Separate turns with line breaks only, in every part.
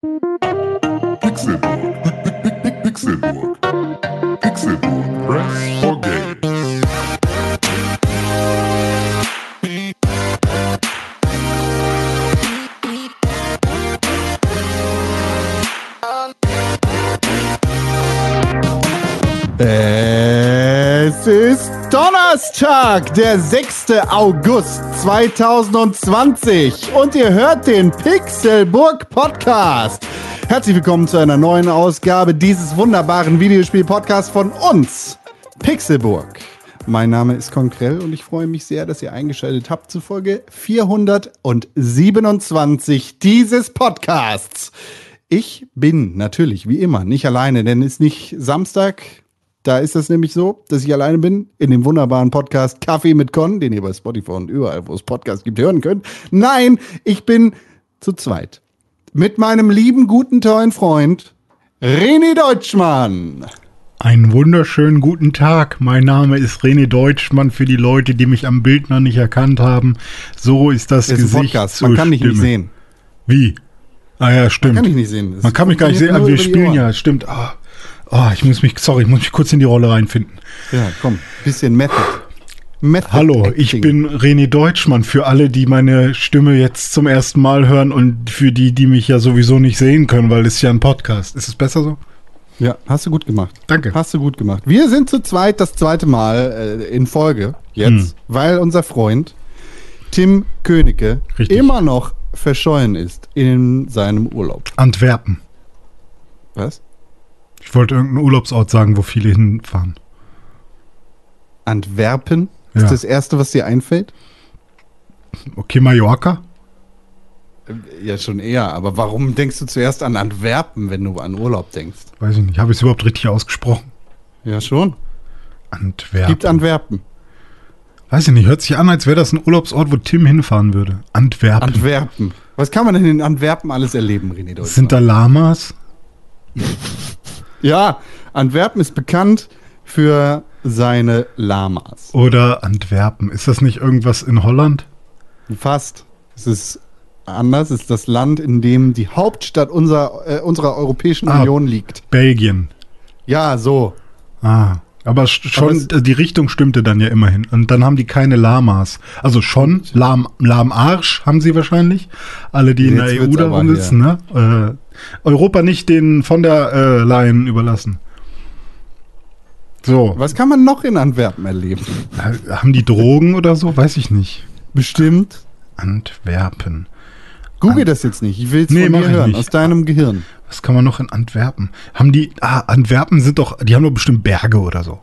Pixelburg. Pixelburg. Pixelburg. Press
Donnerstag, der 6. August 2020 und ihr hört den Pixelburg Podcast. Herzlich willkommen zu einer neuen Ausgabe dieses wunderbaren Videospiel-Podcasts von uns, Pixelburg. Mein Name ist Konkrell und ich freue mich sehr, dass ihr eingeschaltet habt zu Folge 427 dieses Podcasts. Ich bin natürlich wie immer nicht alleine, denn es ist nicht Samstag, da ist das nämlich so, dass ich alleine bin in dem wunderbaren Podcast Kaffee mit Con, den ihr bei Spotify und überall, wo es Podcasts gibt, hören könnt. Nein, ich bin zu zweit. Mit meinem lieben, guten, tollen Freund René Deutschmann.
Einen wunderschönen guten Tag. Mein Name ist René Deutschmann für die Leute, die mich am Bild noch nicht erkannt haben. So ist das
Das ist ein
Gesicht
Podcast,
zur
man kann mich nicht sehen.
Wie? Ah ja, stimmt.
Kann ich nicht sehen. Das
Man kann mich gar nicht sehen, aber wir
funktioniert nur
spielen ja, stimmt. Ah, ah, ich muss mich, sorry, ich muss mich kurz in die Rolle reinfinden.
Ja, komm, bisschen Method. Method
Hallo,
Acting.
ich bin René Deutschmann. Für alle, die meine Stimme jetzt zum ersten Mal hören und für die, die mich ja sowieso nicht sehen können, weil es ist ja ein Podcast. Ist es besser so?
Ja, hast du gut gemacht.
Danke.
Hast du gut gemacht. Wir sind zu zweit das zweite Mal äh, in Folge jetzt,
Hm.
weil unser Freund Tim Königke
Richtig.
immer noch verschollen ist in seinem Urlaub.
Antwerpen.
Was?
Ich wollte irgendeinen Urlaubsort sagen, wo viele hinfahren.
Antwerpen ist
Ja.
das erste, was dir einfällt?
Okay, Mallorca?
Ja, schon eher. Aber warum denkst du zuerst an Antwerpen, wenn du an Urlaub denkst?
Weiß ich nicht. Habe ich es überhaupt richtig ausgesprochen?
Ja, schon.
Antwerpen.
Gibt Antwerpen.
Weiß ich nicht. Hört sich an, als wäre das ein Urlaubsort, wo Tim hinfahren würde. Antwerpen.
Antwerpen. Was kann man denn in Antwerpen alles erleben, René Deutschmann?
Sind da Lamas?
Ja, Antwerpen ist bekannt für seine Lamas.
Oder Antwerpen? Ist das nicht irgendwas in Holland?
Fast. Es ist anders. Es ist das Land, in dem die Hauptstadt unserer, äh, unserer Europäischen
Ah.
Union liegt.
Belgien.
Ja, so.
Ah. Aber sch- schon, äh, die Richtung stimmte dann ja immerhin. Und dann haben die keine Lamas. Also schon, Lahm, Lahmarsch haben sie wahrscheinlich. Alle, die in der EU da
aber
rumsitzen, ne? Äh, Europa nicht den von der äh, Leyen überlassen. So.
Was kann man noch in Antwerpen erleben?
Haben die Drogen oder so? Weiß ich nicht.
Bestimmt.
Antwerpen.
Google das jetzt nicht. Ich will es
Nee,
von dir hören,
nicht.
aus deinem Gehirn.
Was kann man noch in Antwerpen? Haben die, ah, Antwerpen sind doch, die haben doch bestimmt Berge oder so.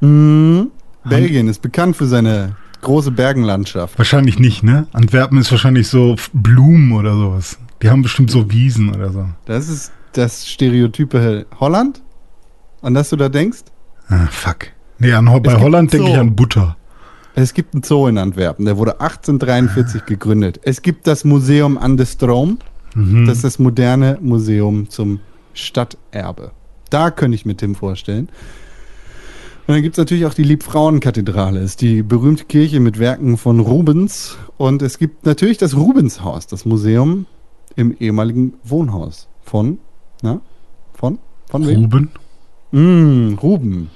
Mhm. Belgien ist bekannt für seine große Bergenlandschaft.
Wahrscheinlich nicht, ne? Antwerpen ist wahrscheinlich so Blumen oder sowas. Die haben bestimmt so Wiesen oder so.
Das ist das Stereotype Holland. An das du da denkst?
Ah, fuck. Nee, an, bei Holland denke ich an Butter.
Es gibt einen Zoo in Antwerpen, der wurde 1843 gegründet. Es gibt das Museum an der Strom,
Mhm.
das ist das moderne Museum zum Stadterbe. Da könnte ich mir Tim vorstellen. Und dann gibt es natürlich auch die Liebfrauenkathedrale, ist die berühmte Kirche mit Werken von Rubens. Und es gibt natürlich das Rubenshaus, das Museum im ehemaligen Wohnhaus von, na, von, von wem?
Ruben?
Mm, Ruben.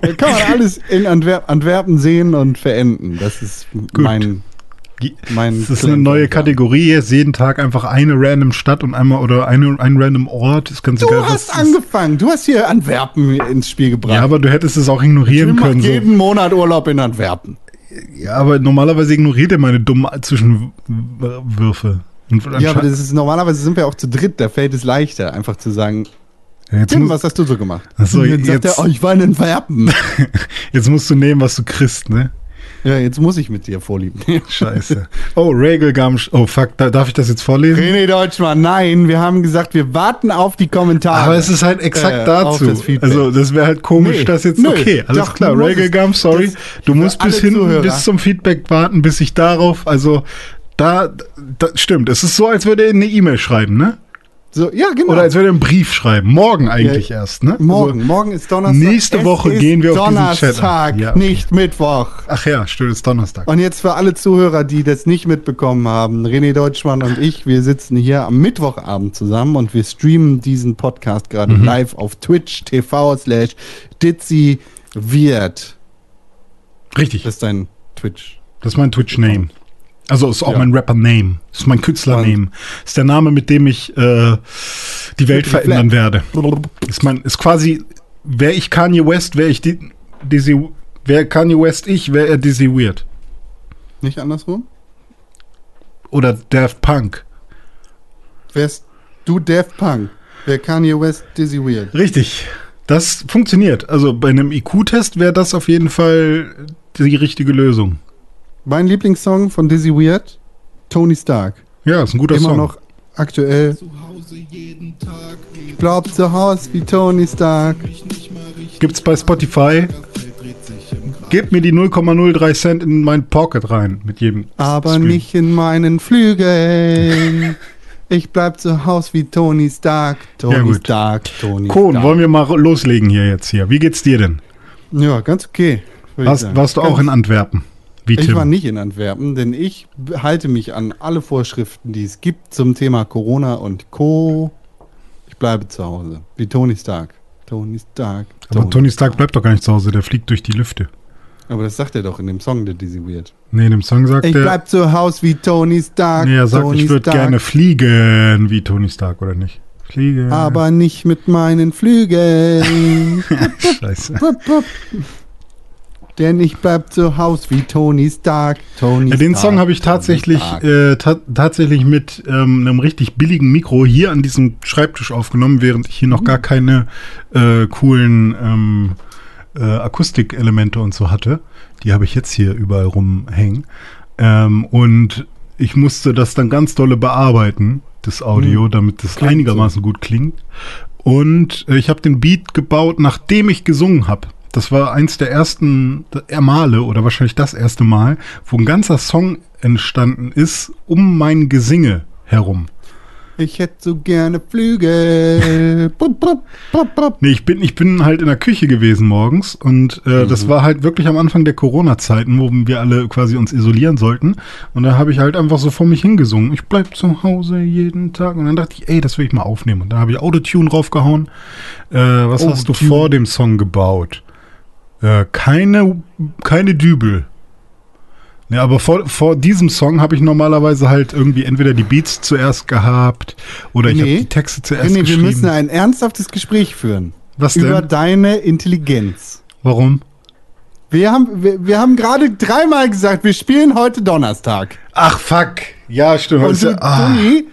da kann man alles in Antwer Antwerpen sehen und verenden. Das ist mein,
Gi-
mein
Das ist eine neue. Kategorie. Jetzt jeden Tag einfach eine random Stadt und einmal oder eine, ein random Ort. Ist ganz
Du
egal,
hast angefangen. Du hast hier Antwerpen ins Spiel gebracht.
Ja, aber du hättest es auch ignorieren können. So.
jeden Monat Urlaub in Antwerpen.
Ja, aber normalerweise ignoriert er meine dummen Zwischenwürfe.
Ja, aber das ist normalerweise sind wir auch zu dritt. Da fällt es leichter, einfach zu sagen,
jetzt,
Tim,
muss,
was hast du so gemacht?
Ach so,
und dann sagt
jetzt-
er, oh, ich war in Antwerpen.
jetzt musst du nehmen, was du kriegst, ne?
Ja, jetzt muss ich mit dir vorlieben.
Scheiße. Oh, Regelgam. Oh, fuck, da, darf ich das jetzt vorlesen?
René Deutschmann, nein, wir haben gesagt, wir warten auf die Kommentare.
Aber es ist halt exakt
Äh,
dazu.
das
also, das wäre halt komisch,
Nee,
dass jetzt.
nö,
okay, alles
doch,
klar.
es-
sorry.
das-
Du musst bis hinten,
Zuhörer.
bis zum Feedback warten, bis ich darauf. Also, da, da. Stimmt, es ist so, als würde er eine E-Mail schreiben, ne?
So, ja, genau.
Oder als würde er einen Brief schreiben. Morgen eigentlich
Ja,
erst, ne?
morgen,
Also,
morgen ist Donnerstag.
nächste Woche gehen wir auf diesen
Donnerstag,
Chat ein. Ja.
nicht Mittwoch.
ach ja, stimmt, es ist Donnerstag.
Und jetzt für alle Zuhörer, die das nicht mitbekommen haben, René Deutschmann und ich, wir sitzen hier am Mittwochabend zusammen und wir streamen diesen Podcast gerade
Mhm.
live auf Twitch TV slash Ditzy wird.
Richtig.
Das ist dein Twitch.
Das ist mein Twitch-Name. Also ist auch
Ja.
mein Rapper-Name. Ist mein Künstler-Name. Ist der Name, mit dem ich äh, die Welt verändern werde. Ist mein, ist quasi, wäre ich Kanye West, wäre ich die, Dizzy, wäre Kanye West ich, wäre er Dizzy Weird.
Nicht andersrum?
Oder Daft Punk.
Wärst du Daft Punk? Wer Kanye West Dizzy Weird?
Richtig. Das funktioniert. Also bei einem IQ-Test wäre das auf jeden Fall die richtige Lösung.
Mein Lieblingssong von Dizzy Weird, Tony Stark.
Ja, ist ein guter
Immer
Song.
noch aktuell. Ich bleib zu Hause wie Tony Stark.
Gibt's bei Spotify. Gebt mir die 0,03 Cent in mein Pocket rein mit jedem.
Aber
Stream.
nicht in meinen Flügeln. Ich bleib zu Hause wie Tony Stark. Tony
Ja.
Stark, Tony
Kohn,
Stark.
wollen wir mal loslegen hier jetzt hier. Wie geht's dir denn?
Ja, ganz okay.
Warst, warst du auch in Antwerpen? Wie
Ich
Tim?
war nicht in Antwerpen, denn ich halte mich an alle Vorschriften, die es gibt zum Thema Corona und Co. Ich bleibe zu Hause. Wie Tony Stark. Tony Stark.
Aber Tony Stark bleibt doch gar nicht zu Hause, der fliegt durch die Lüfte.
Aber das sagt er doch in dem Song, der Dizzy Weird.
Nee, in dem Song sagt
Ich
er.
bleib zu Hause wie Tony Stark.
Nee, er sagt,
Tony
ich würde gerne fliegen wie Tony Stark, oder nicht? Fliegen.
Aber nicht mit meinen Flügeln.
Scheiße.
Denn ich bleib zu Hause wie Tony Stark. Tony
Ja, den
Stark,
Song habe ich tatsächlich, äh, ta tatsächlich mit ähm, einem richtig billigen Mikro hier an diesem Schreibtisch aufgenommen, während ich hier noch gar keine äh, coolen ähm, äh, Akustikelemente und so hatte. Die habe ich jetzt hier überall rumhängen. Ähm, und ich musste das dann ganz dolle bearbeiten, das Audio, damit das
Klingt
einigermaßen gut klingt. Und äh, ich habe den Beat gebaut, nachdem ich gesungen habe. Das war eins der ersten Male oder wahrscheinlich das erste Mal, wo ein ganzer Song entstanden ist um mein Gesinge herum.
Ich hätte so gerne Flügel. Bup, bup, bup.
Nee, ich bin, ich bin halt in der Küche gewesen morgens und äh, das war halt wirklich am Anfang der Corona-Zeiten, wo wir alle quasi uns isolieren sollten. Und da habe ich halt einfach so vor mich hingesungen. Ich bleib zu Hause jeden Tag. Und dann dachte ich, ey, das will ich mal aufnehmen. Und da habe ich Autotune draufgehauen. Äh, was hast du
Autotune.
vor dem Song gebaut? Äh, keine, keine Dübel. Ja, aber vor, vor diesem Song habe ich normalerweise halt irgendwie entweder die Beats zuerst gehabt oder ich habe
Nee.
die Texte zuerst
René, wir
geschrieben.
müssen ein ernsthaftes Gespräch führen.
Was
Über
denn?
deine Intelligenz.
Warum?
Wir haben, wir, wir haben gerade dreimal gesagt, wir spielen heute Donnerstag.
Ach, fuck. Ja, stimmt.
Und du,
ah.
Toni,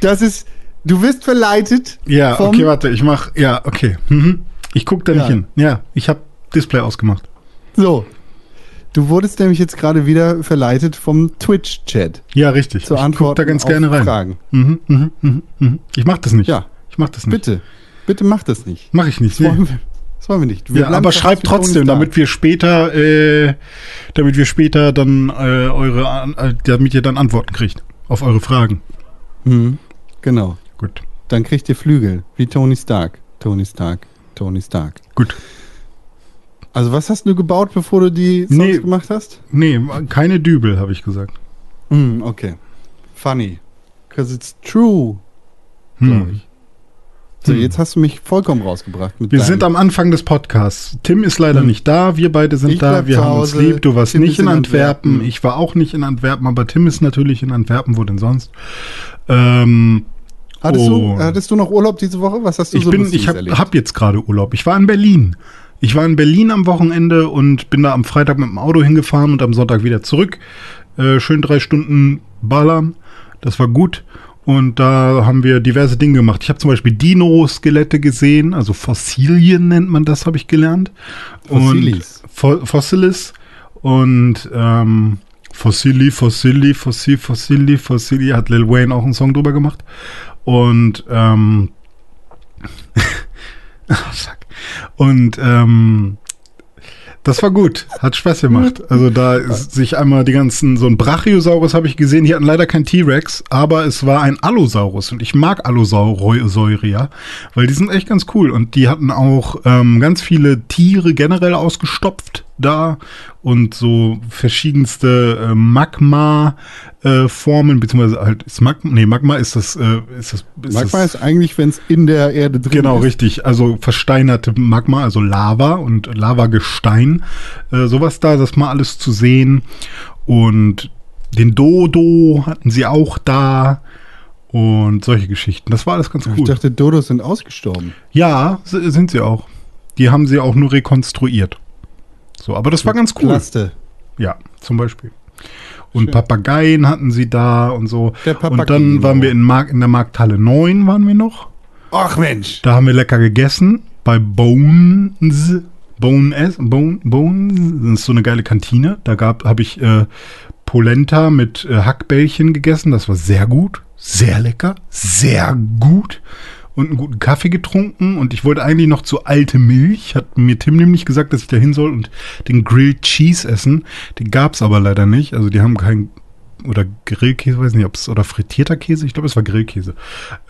das ist, du wirst verleitet.
ja okay, warte, ich mach, ja, okay. Mhm. Ich guck da nicht
Ja.
hin. Ja, ich habe Display ausgemacht.
So. Du wurdest nämlich jetzt gerade wieder verleitet vom Twitch-Chat
Ja, richtig.
zur
ich guck da ganz gerne rein.
Fragen.
Mhm, mhm, mhm, mhm. Ich mach das nicht.
Ja,
Ich mach das nicht.
bitte. Bitte mach das nicht.
Mach ich nicht.
Das wollen
Nee.
wir, das wollen wir nicht. Wir
Ja, aber
zu
schreibt trotzdem, damit wir später, äh, damit wir später dann äh, eure, äh, damit ihr dann Antworten kriegt auf eure Fragen.
Mhm, genau.
Gut,
Dann kriegt ihr Flügel, wie Tony Stark. Tony Stark, Tony Stark.
gut.
Also was hast du gebaut, bevor du die Songs
Nee.
gemacht hast?
Nee, keine Dübel, habe ich gesagt.
Hm, okay. Funny. Because it's true,
Hm.
ich. So,
Hm.
jetzt hast du mich vollkommen rausgebracht.
Wir
deinem-
sind am Anfang des Podcasts. Tim ist leider
Hm.
nicht da, wir beide sind
Ich
da, wir haben uns
Hause,
lieb. Du warst
Tim
nicht in Antwerpen.
Antwerpen.
ich war auch nicht in Antwerpen, aber Tim ist natürlich in Antwerpen, wo denn sonst? Ähm,
Hattest,
Oh.
du, hattest du noch Urlaub diese Woche? Was hast du
ich
so
bin, ich habe hab jetzt gerade Urlaub. Ich war in Berlin. Ich war in Berlin am Wochenende und bin da am Freitag mit dem Auto hingefahren und am Sonntag wieder zurück. Äh, schön drei Stunden ballern. Das war gut. Und da haben wir diverse Dinge gemacht. Ich habe zum Beispiel Dino-Skelette gesehen, also Fossilien nennt man das, habe ich gelernt.
Fossilis.
Und Fo Fossilis. Und ähm, Fossili, Fossili, Fossil, Fossili, Fossili, hat Lil Wayne auch einen Song drüber gemacht. Und ähm, Ah, fuck. Und ähm, Das war gut, hat Spaß gemacht. Also da ist sich einmal die ganzen, so ein Brachiosaurus habe ich gesehen, die hatten leider kein T-Rex, aber es war ein Allosaurus. Und ich mag Allosaurier, weil die sind echt ganz cool. Und die hatten auch ähm, ganz viele Tiere generell ausgestopft da und so verschiedenste äh, Magma-Formen, beziehungsweise halt ist Magma, nee, Magma ist das, äh, ist das, ist
Magma
das,
ist eigentlich, wenn es in der Erde drin
Genau,
ist.
richtig. Also versteinerte Magma, also Lava und Lavagestein. Äh, sowas da, das mal alles zu sehen. Und den Dodo hatten sie auch da. Und solche Geschichten. Das war alles ganz
Ich
cool.
dachte, Dodos sind ausgestorben.
ja, sind sie auch. Die haben sie auch nur rekonstruiert. So, aber das war ganz cool.
Plaste.
Ja, zum Beispiel. Und
Schön.
Papageien hatten sie da und so. Und dann waren wir in, Mark in der Markthalle 9, waren wir noch.
Ach Mensch.
Da haben wir lecker gegessen bei Bones. Bones, Bone, Bones, das ist so eine geile Kantine. Da habe ich äh, Polenta mit äh, Hackbällchen gegessen. Das war sehr gut, sehr lecker, sehr gut. Und einen guten Kaffee getrunken. Und ich wollte eigentlich noch zu alte Milch. Hat mir Tim nämlich gesagt, dass ich da hin soll und den Grilled Cheese essen. Den gab es aber leider nicht. Also die haben keinen oder Grillkäse, weiß nicht, ob es oder frittierter Käse, ich glaube, es war Grillkäse.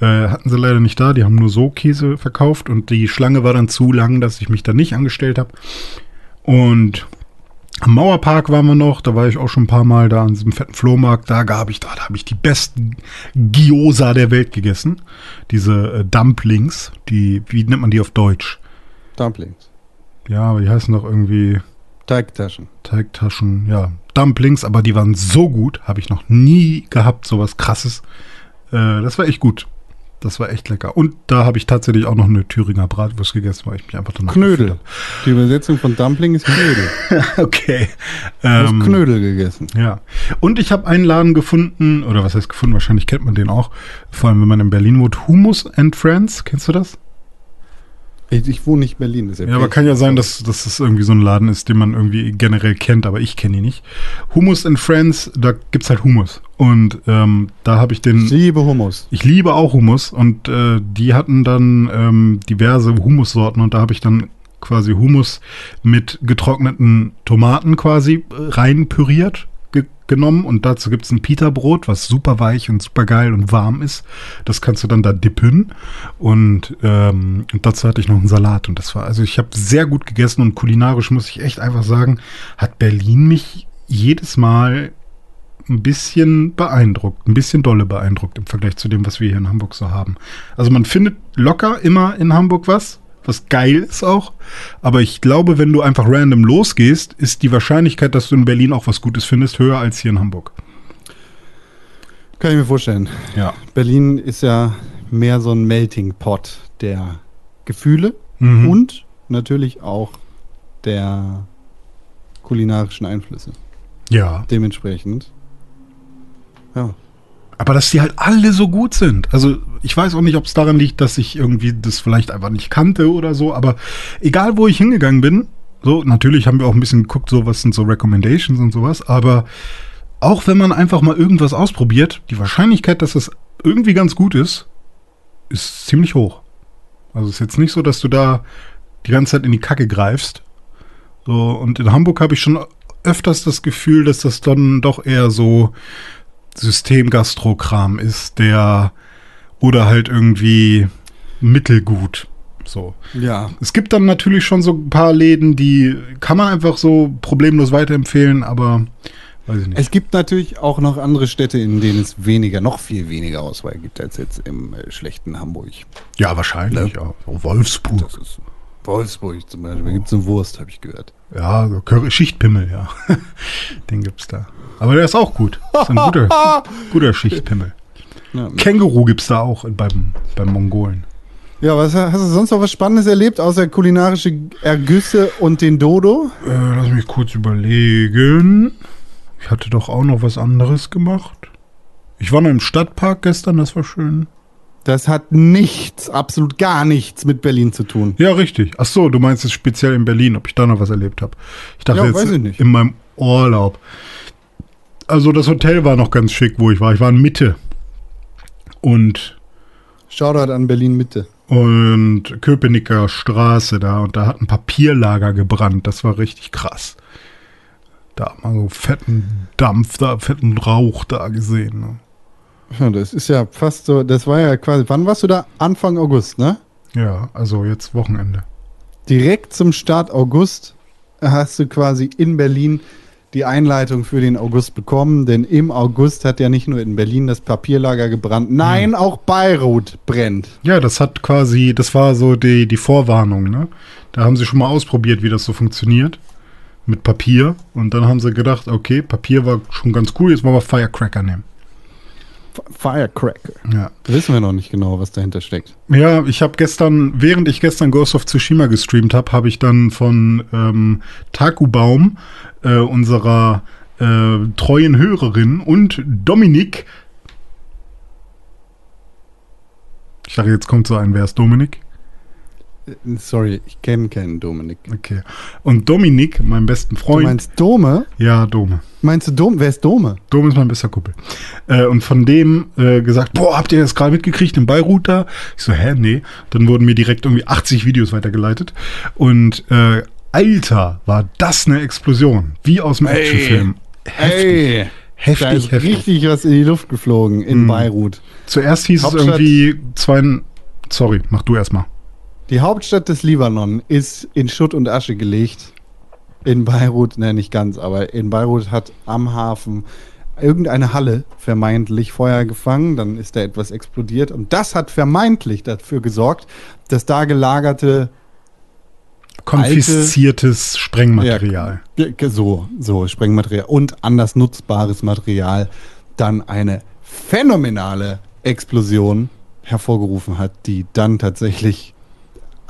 Äh, hatten sie leider nicht da, die haben nur so Käse verkauft und die Schlange war dann zu lang, dass ich mich da nicht angestellt habe. Und am Mauerpark waren wir noch, da war ich auch schon ein paar Mal da an diesem fetten Flohmarkt, da gab ich, da, da habe ich die besten Gyoza der Welt gegessen. Diese äh, Dumplings, die, wie nennt man die auf Deutsch?
Dumplings.
Ja, aber die heißen doch irgendwie
Teigtaschen.
Teigtaschen, ja, Dumplings, aber die waren so gut, habe ich noch nie gehabt, sowas krasses. Äh, das war echt gut. Das war echt lecker. Und da habe ich tatsächlich auch noch eine Thüringer Bratwurst gegessen, weil ich mich einfach danach
Knödel. Die Übersetzung von Dumpling ist Knödel.
okay.
Du hast
Ähm,
Knödel gegessen.
ja. Und ich habe einen Laden gefunden, oder was heißt gefunden, wahrscheinlich kennt man den auch, vor allem wenn man in Berlin wohnt, Humus and Friends, kennst du das?
Ich, ich wohne nicht in Berlin. Das ist
Ja, aber kann ja sein, dass, dass das irgendwie so ein Laden ist, den man irgendwie generell kennt, aber ich kenne ihn nicht. Hummus and Friends, da gibt's halt Hummus. Und ähm, da habe ich
Ich
den.
liebe Hummus.
Ich liebe auch Hummus und äh, die hatten dann ähm, diverse Humussorten und da habe ich dann quasi Hummus mit getrockneten Tomaten quasi äh, rein püriert ge genommen und dazu gibt's ein Pita-Brot, was super weich und super geil und warm ist. Das kannst du dann da dippen und, ähm, und dazu hatte ich noch einen Salat und das war, also ich habe sehr gut gegessen und kulinarisch muss ich echt einfach sagen, hat Berlin mich jedes Mal ein bisschen beeindruckt, ein bisschen dolle beeindruckt im Vergleich zu dem, was wir hier in Hamburg so haben. Also man findet locker immer in Hamburg was, was geil ist auch. Aber ich glaube, wenn du einfach random losgehst, ist die Wahrscheinlichkeit, dass du in Berlin auch was Gutes findest, höher als hier in Hamburg.
Kann ich mir vorstellen.
Ja.
Berlin ist ja mehr so ein Melting Pot der Gefühle
Mhm.
und natürlich auch der kulinarischen Einflüsse.
Ja.
Dementsprechend. Ja.
Aber dass die halt alle so gut sind. Also ich weiß auch nicht, ob es daran liegt, dass ich irgendwie das vielleicht einfach nicht kannte oder so. Aber egal, wo ich hingegangen bin, so natürlich haben wir auch ein bisschen geguckt, so was sind so Recommendations und sowas. Aber auch wenn man einfach mal irgendwas ausprobiert, die Wahrscheinlichkeit, dass es irgendwie ganz gut ist, ist ziemlich hoch. Also es ist jetzt nicht so, dass du da die ganze Zeit in die Kacke greifst. So, und in Hamburg habe ich schon öfters das Gefühl, dass das dann doch eher so Systemgastrokram ist, der oder halt irgendwie mittelgut. So.
Ja.
Es gibt dann natürlich schon so ein paar Läden, die kann man einfach so problemlos weiterempfehlen, aber weiß ich nicht.
Es gibt natürlich auch noch andere Städte, in denen es weniger, noch viel weniger Auswahl gibt als jetzt im äh, schlechten Hamburg.
ja, wahrscheinlich. Ja. So Wolfsburg.
Wolfsburg zum Beispiel. Da gibt es eine Wurst, habe ich gehört.
Ja, so Curry Schichtpimmel, ja. Den gibt's da. Aber der ist auch gut. Das ist ein guter, guter Schichtpimmel.
Ja.
Känguru gibt's da auch beim, beim Mongolen.
ja, was hast du sonst noch was Spannendes erlebt, außer kulinarische Ergüsse und den Dodo?
Äh, lass mich kurz überlegen. Ich hatte doch auch noch was anderes gemacht. Ich war noch im Stadtpark gestern, das war schön.
Das hat nichts, absolut gar nichts mit Berlin zu tun.
Ja, richtig. Ach so, du meinst es speziell in Berlin, ob ich da noch was erlebt habe. Ich dachte
Ja,
jetzt
weiß ich nicht.
in meinem Urlaub. Also das Hotel war noch ganz schick, wo ich war. Ich war in Mitte. Und
Shoutout an Berlin Mitte.
und Köpenicker Straße da und da hat ein Papierlager gebrannt. Das war richtig krass. Da hat man so fetten Dampf da, fetten Rauch da gesehen. Ne?
Ja, das ist ja fast so, das war ja quasi, wann warst du da? Anfang August, ne?
Ja, also jetzt Wochenende.
Direkt zum Start August hast du quasi in Berlin die Einleitung für den August bekommen, denn im August hat ja nicht nur in Berlin das Papierlager gebrannt, nein, auch Beirut brennt.
Ja, das hat quasi, das war so die, die Vorwarnung, ne? Da haben sie schon mal ausprobiert, wie das so funktioniert. Mit Papier. Und dann haben sie gedacht, okay, Papier war schon ganz cool, jetzt wollen wir Firecracker nehmen.
Firecracker.
Ja.
Wissen wir noch nicht genau, was dahinter steckt.
Ja, ich habe gestern, während ich gestern Ghost of Tsushima gestreamt habe, habe ich dann von ähm, Takubaum, äh, unserer äh, treuen Hörerin und Dominik. Ich dachte, jetzt kommt so ein, wer ist Dominik?
Äh, Sorry, ich kenne keinen Dominik.
Okay. Und Dominik, mein besten
Du
Freund.
meinst Dome?
ja, Dome.
Meinst du Dome? Wer ist Dome?
Dom ist mein bester Kumpel. Äh, und von dem äh, gesagt, boah, habt ihr das gerade mitgekriegt in Beirut da? Ich so, hä, nee. Dann wurden mir direkt irgendwie 80 Videos weitergeleitet. Und äh, Alter, war das eine Explosion. Wie aus dem
Ey.
Actionfilm. Heftig.
Ey,
Heftig,
da ist
heftig.
richtig was in die Luft geflogen in
Mhm.
Beirut.
Zuerst hieß
Hauptstadt-
es irgendwie zwei. Sorry, mach du erstmal.
Die Hauptstadt des Libanon ist in Schutt und Asche gelegt. In Beirut, ne, nicht ganz, aber in Beirut hat am Hafen irgendeine Halle vermeintlich Feuer gefangen, dann ist da etwas explodiert und das hat vermeintlich dafür gesorgt, dass da gelagerte
Konfisziertes Sprengmaterial.
Ja, so, so Sprengmaterial und anders nutzbares Material dann eine phänomenale Explosion hervorgerufen hat, die dann tatsächlich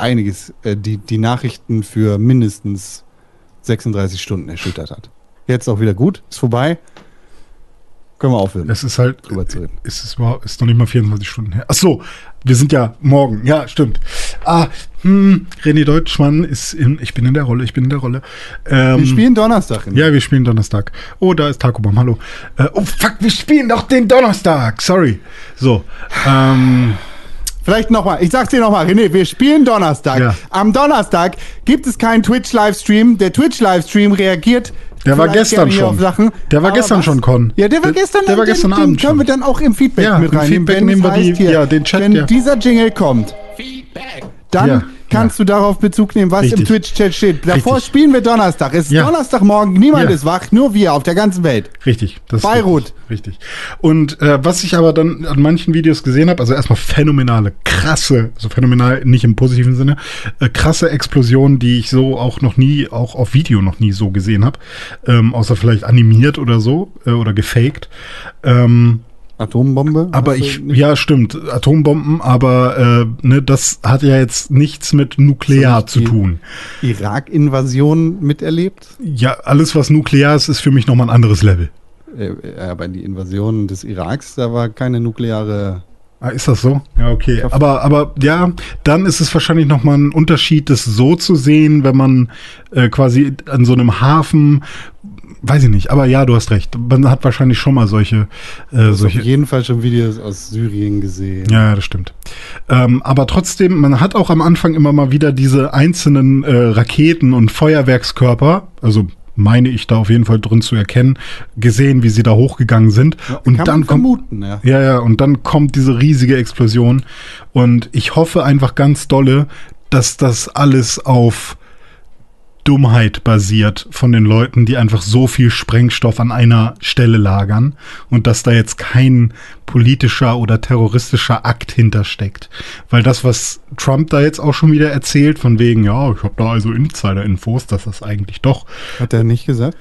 einiges, äh, die, die Nachrichten für mindestens 36 Stunden erschüttert hat. Jetzt auch wieder gut, ist vorbei. Können wir aufhören,
Es ist halt.
drüber zu reden.
Ist es überhaupt, ist noch nicht mal 24 Stunden her. Ach so, wir sind ja morgen. Ja, stimmt. Ah, hm, René Deutschmann ist in, ich bin in der Rolle, ich bin in der Rolle. Ähm,
Wir spielen Donnerstag.
Ja, wir spielen Donnerstag. Oh, da ist Takobam, hallo. Äh, oh, fuck, wir spielen doch den Donnerstag. Sorry. So, ähm,
Vielleicht nochmal, ich sag's dir nochmal, René, wir spielen Donnerstag.
Ja.
Am Donnerstag gibt es keinen Twitch-Livestream. Der Twitch-Livestream reagiert.
Der war gestern schon.
auf Sachen.
Der war gestern
was?
schon, Con.
Ja, der war
Der-
gestern.
der war
den-
gestern
den
Abend
können
schon.
wir dann auch im Feedback
Ja,
mit
im
reinnehmen.
Feedback nehmen wir die-
hier,
ja, den Chat,
Wenn
ja.
dieser Jingle kommt, dann
Ja,
kannst du darauf Bezug nehmen, was im
Richtig.
Twitch-Chat steht. Davor
Richtig.
spielen wir Donnerstag. Es ist
Ja.
Donnerstagmorgen, niemand
Ja.
ist wach, nur wir auf der ganzen Welt.
richtig. Das
Beirut.
Richtig. richtig. Und äh, was ich aber dann an manchen Videos gesehen habe, also erstmal phänomenale, krasse, also phänomenal nicht im positiven Sinne, äh, krasse Explosionen, die ich so auch noch nie, auch auf Video noch nie so gesehen habe, ähm, außer vielleicht animiert oder so äh, oder gefaked. Ähm,
Atombombe?
Aber ich, ja, stimmt, Atombomben, aber äh, ne, das hat ja jetzt nichts mit Nuklear zu tun.
Irak-Invasion miterlebt?
Ja, alles, was nuklear ist, ist für mich nochmal ein anderes Level.
Äh, Aber die Invasion des Iraks, da war keine nukleare.
Ah, ist das so? Ja, okay. Aber, aber ja, dann ist es wahrscheinlich nochmal ein Unterschied, das so zu sehen, wenn man äh, quasi an so einem Hafen, weiß ich nicht, aber ja, du hast recht. Man hat wahrscheinlich schon mal solche, äh,
Auf
solche
jeden Fall schon Videos aus Syrien gesehen.
Ja, das stimmt. Ähm, aber trotzdem, man hat auch am Anfang immer mal wieder diese einzelnen äh, Raketen und Feuerwerkskörper, also meine ich da auf jeden Fall drin zu erkennen, gesehen, wie sie da hochgegangen sind. und
Kann
dann kommt
ja.
ja, ja, und dann kommt diese riesige Explosion. Und ich hoffe einfach ganz dolle, dass das alles auf Dummheit basiert von den Leuten, die einfach so viel Sprengstoff an einer Stelle lagern und dass da jetzt kein politischer oder terroristischer Akt hintersteckt. Weil das, was Trump da jetzt auch schon wieder erzählt, von wegen, ja, ich habe da also Insider-Infos, dass das eigentlich doch.
Hat er nicht gesagt?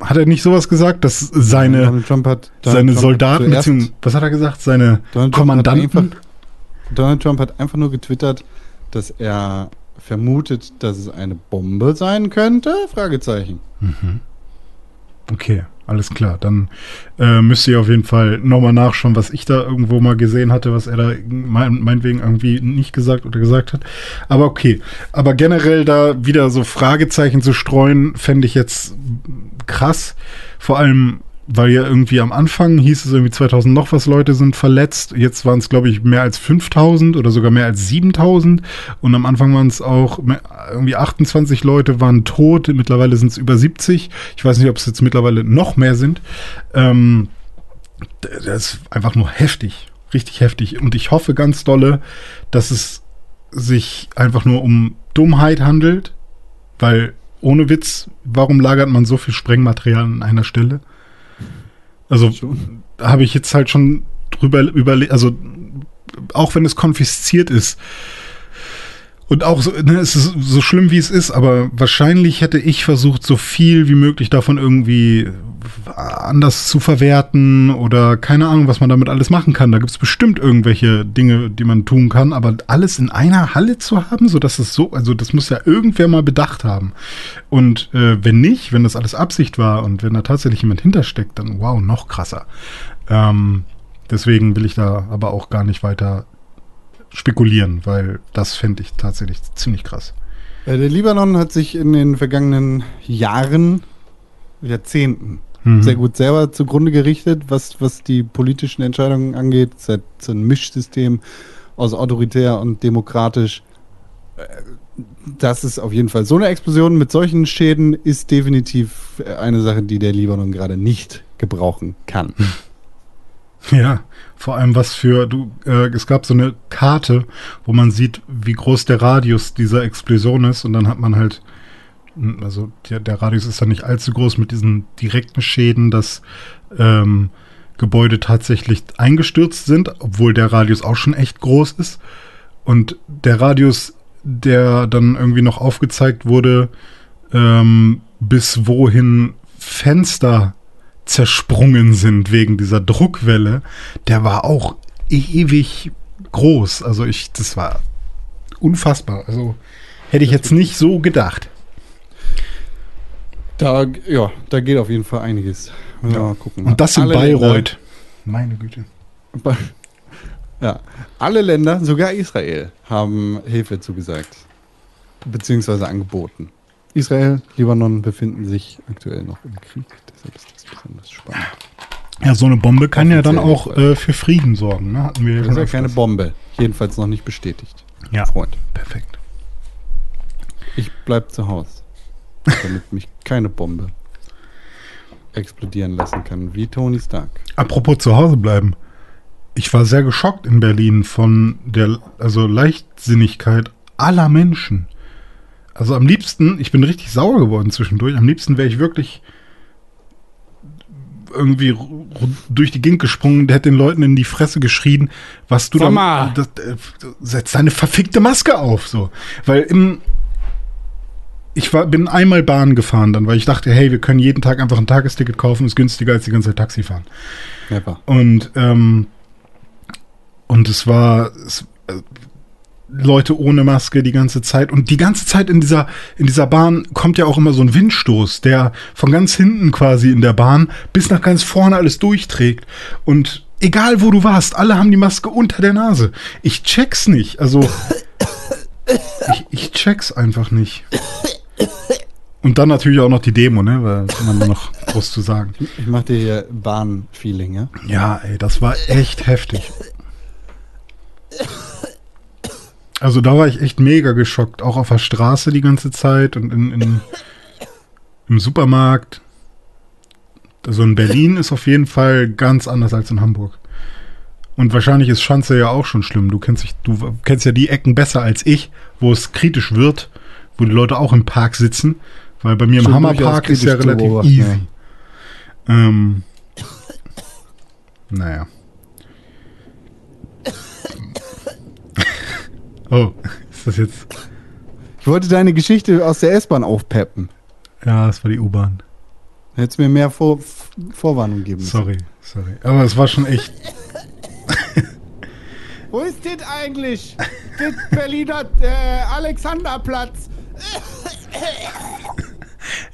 Hat er nicht sowas gesagt, dass seine,
Donald Trump hat. Donald
seine
Trump
Soldaten, beziehungsweise, was hat er gesagt? Seine
Donald Trump,
Kommandanten?
einfach, Donald Trump hat einfach nur getwittert, dass er vermutet, dass es eine Bombe sein könnte? Fragezeichen.
Okay, alles klar. Dann äh, müsst ihr auf jeden Fall nochmal nachschauen, was ich da irgendwo mal gesehen hatte, was er da mein, meinetwegen irgendwie nicht gesagt oder gesagt hat. Aber okay. Aber generell da wieder so Fragezeichen zu streuen, fände ich jetzt krass. Vor allem weil ja irgendwie am Anfang hieß es irgendwie 2000 noch was Leute sind verletzt. Jetzt waren es, glaube ich, mehr als 5000 oder sogar mehr als 7000. Und am Anfang waren es auch mehr, irgendwie 28 Leute waren tot. Mittlerweile sind es über 70. Ich weiß nicht, ob es jetzt mittlerweile noch mehr sind. Ähm, das ist einfach nur heftig. Richtig heftig. Und ich hoffe ganz dolle, dass es sich einfach nur um Dummheit handelt. Weil ohne Witz, warum lagert man so viel Sprengmaterial an einer Stelle? Also habe ich jetzt halt schon drüber überlegt, also auch wenn es konfisziert ist und auch so, ne, es ist so schlimm wie es ist, aber wahrscheinlich hätte ich versucht, so viel wie möglich davon irgendwie anders zu verwerten oder keine Ahnung, was man damit alles machen kann. Da gibt es bestimmt irgendwelche Dinge, die man tun kann, aber alles in einer Halle zu haben, so dass es so, also das muss ja irgendwer mal bedacht haben. Und äh, wenn nicht, wenn das alles Absicht war und wenn da tatsächlich jemand hintersteckt, dann wow, noch krasser. Ähm, deswegen will ich da aber auch gar nicht weiter spekulieren, weil das fände ich tatsächlich ziemlich krass.
Äh, Der Libanon hat sich in den vergangenen Jahren, Jahrzehnten mhm. sehr gut selber zugrunde gerichtet, was, was die politischen Entscheidungen angeht. Es ist so ein Mischsystem aus autoritär und demokratisch. Äh, Das ist auf jeden Fall so eine Explosion mit solchen Schäden ist definitiv eine Sache, die der Libanon gerade nicht gebrauchen kann.
Ja, vor allem was für, du, äh, es gab so eine Karte, wo man sieht, wie groß der Radius dieser Explosion ist und dann hat man halt, also der, der Radius ist dann nicht allzu groß mit diesen direkten Schäden, dass ähm, Gebäude tatsächlich eingestürzt sind, obwohl der Radius auch schon echt groß ist. Und der Radius, der dann irgendwie noch aufgezeigt wurde, ähm, bis wohin Fenster zersprungen sind wegen dieser Druckwelle, der war auch ewig groß. Also ich, das war unfassbar. Also hätte ich jetzt nicht so gedacht.
Da, ja, da geht auf jeden Fall einiges. Ja, mal gucken.
Und das in
Alle
Bayreuth. Meine Güte.
Länder, ja, alle Länder, sogar Israel, haben Hilfe zugesagt. Beziehungsweise angeboten. Israel, Libanon befinden sich aktuell noch im Krieg. Deshalb ist das besonders spannend.
Ja, so eine Bombe kann ja dann auch äh, für Frieden sorgen. Ne? Hatten wir
Das ist ja keine Bombe. Jedenfalls noch nicht bestätigt.
Ja,
Freund.
perfekt.
Ich bleib zu Hause. Damit mich keine Bombe explodieren lassen kann, wie Tony Stark.
Apropos zu Hause bleiben. Ich war sehr geschockt in Berlin von der also Leichtsinnigkeit aller Menschen. Also am liebsten, ich bin richtig sauer geworden zwischendurch. Am liebsten wäre ich wirklich irgendwie durch die Gegend gesprungen, der hätte den Leuten in die Fresse geschrien, was du
mal.
da, das, äh, setz deine verfickte Maske auf, so. Weil im, ich war, bin einmal Bahn gefahren dann, weil ich dachte, hey, wir können jeden Tag einfach ein Tagesticket kaufen, ist günstiger als die ganze Zeit Taxi fahren.
Never.
Und, ähm, und es war es, äh, Leute ohne Maske die ganze Zeit. Und die ganze Zeit in dieser, in dieser Bahn kommt ja auch immer so ein Windstoß, der von ganz hinten quasi in der Bahn bis nach ganz vorne alles durchträgt. Und egal wo du warst, alle haben die Maske unter der Nase. Ich check's nicht. Also, ich, ich check's einfach nicht. Und dann natürlich auch noch die Demo, ne? Weil man noch groß zu sagen.
Ich mach dir hier Bahn-Feeling, ja?
Ja, ey, das war echt heftig. Also da war ich echt mega geschockt. Auch auf der Straße die ganze Zeit und in, in, im Supermarkt. Also in Berlin ist auf jeden Fall ganz anders als in Hamburg. Und wahrscheinlich ist Schanze ja auch schon schlimm. Du kennst, dich, du kennst ja die Ecken besser als ich, wo es kritisch wird, wo die Leute auch im Park sitzen. Weil bei mir im Hammerpark ist ja relativ easy. Ähm, naja. Oh, ist das jetzt.
Ich wollte deine Geschichte aus der S-Bahn aufpeppen.
Ja, das war die U-Bahn.
Hättest mir mehr Vor Vorwarnung geben müssen.
Sorry, sorry. Aber es war schon echt.
Wo ist das eigentlich? Das Berliner äh, Alexanderplatz.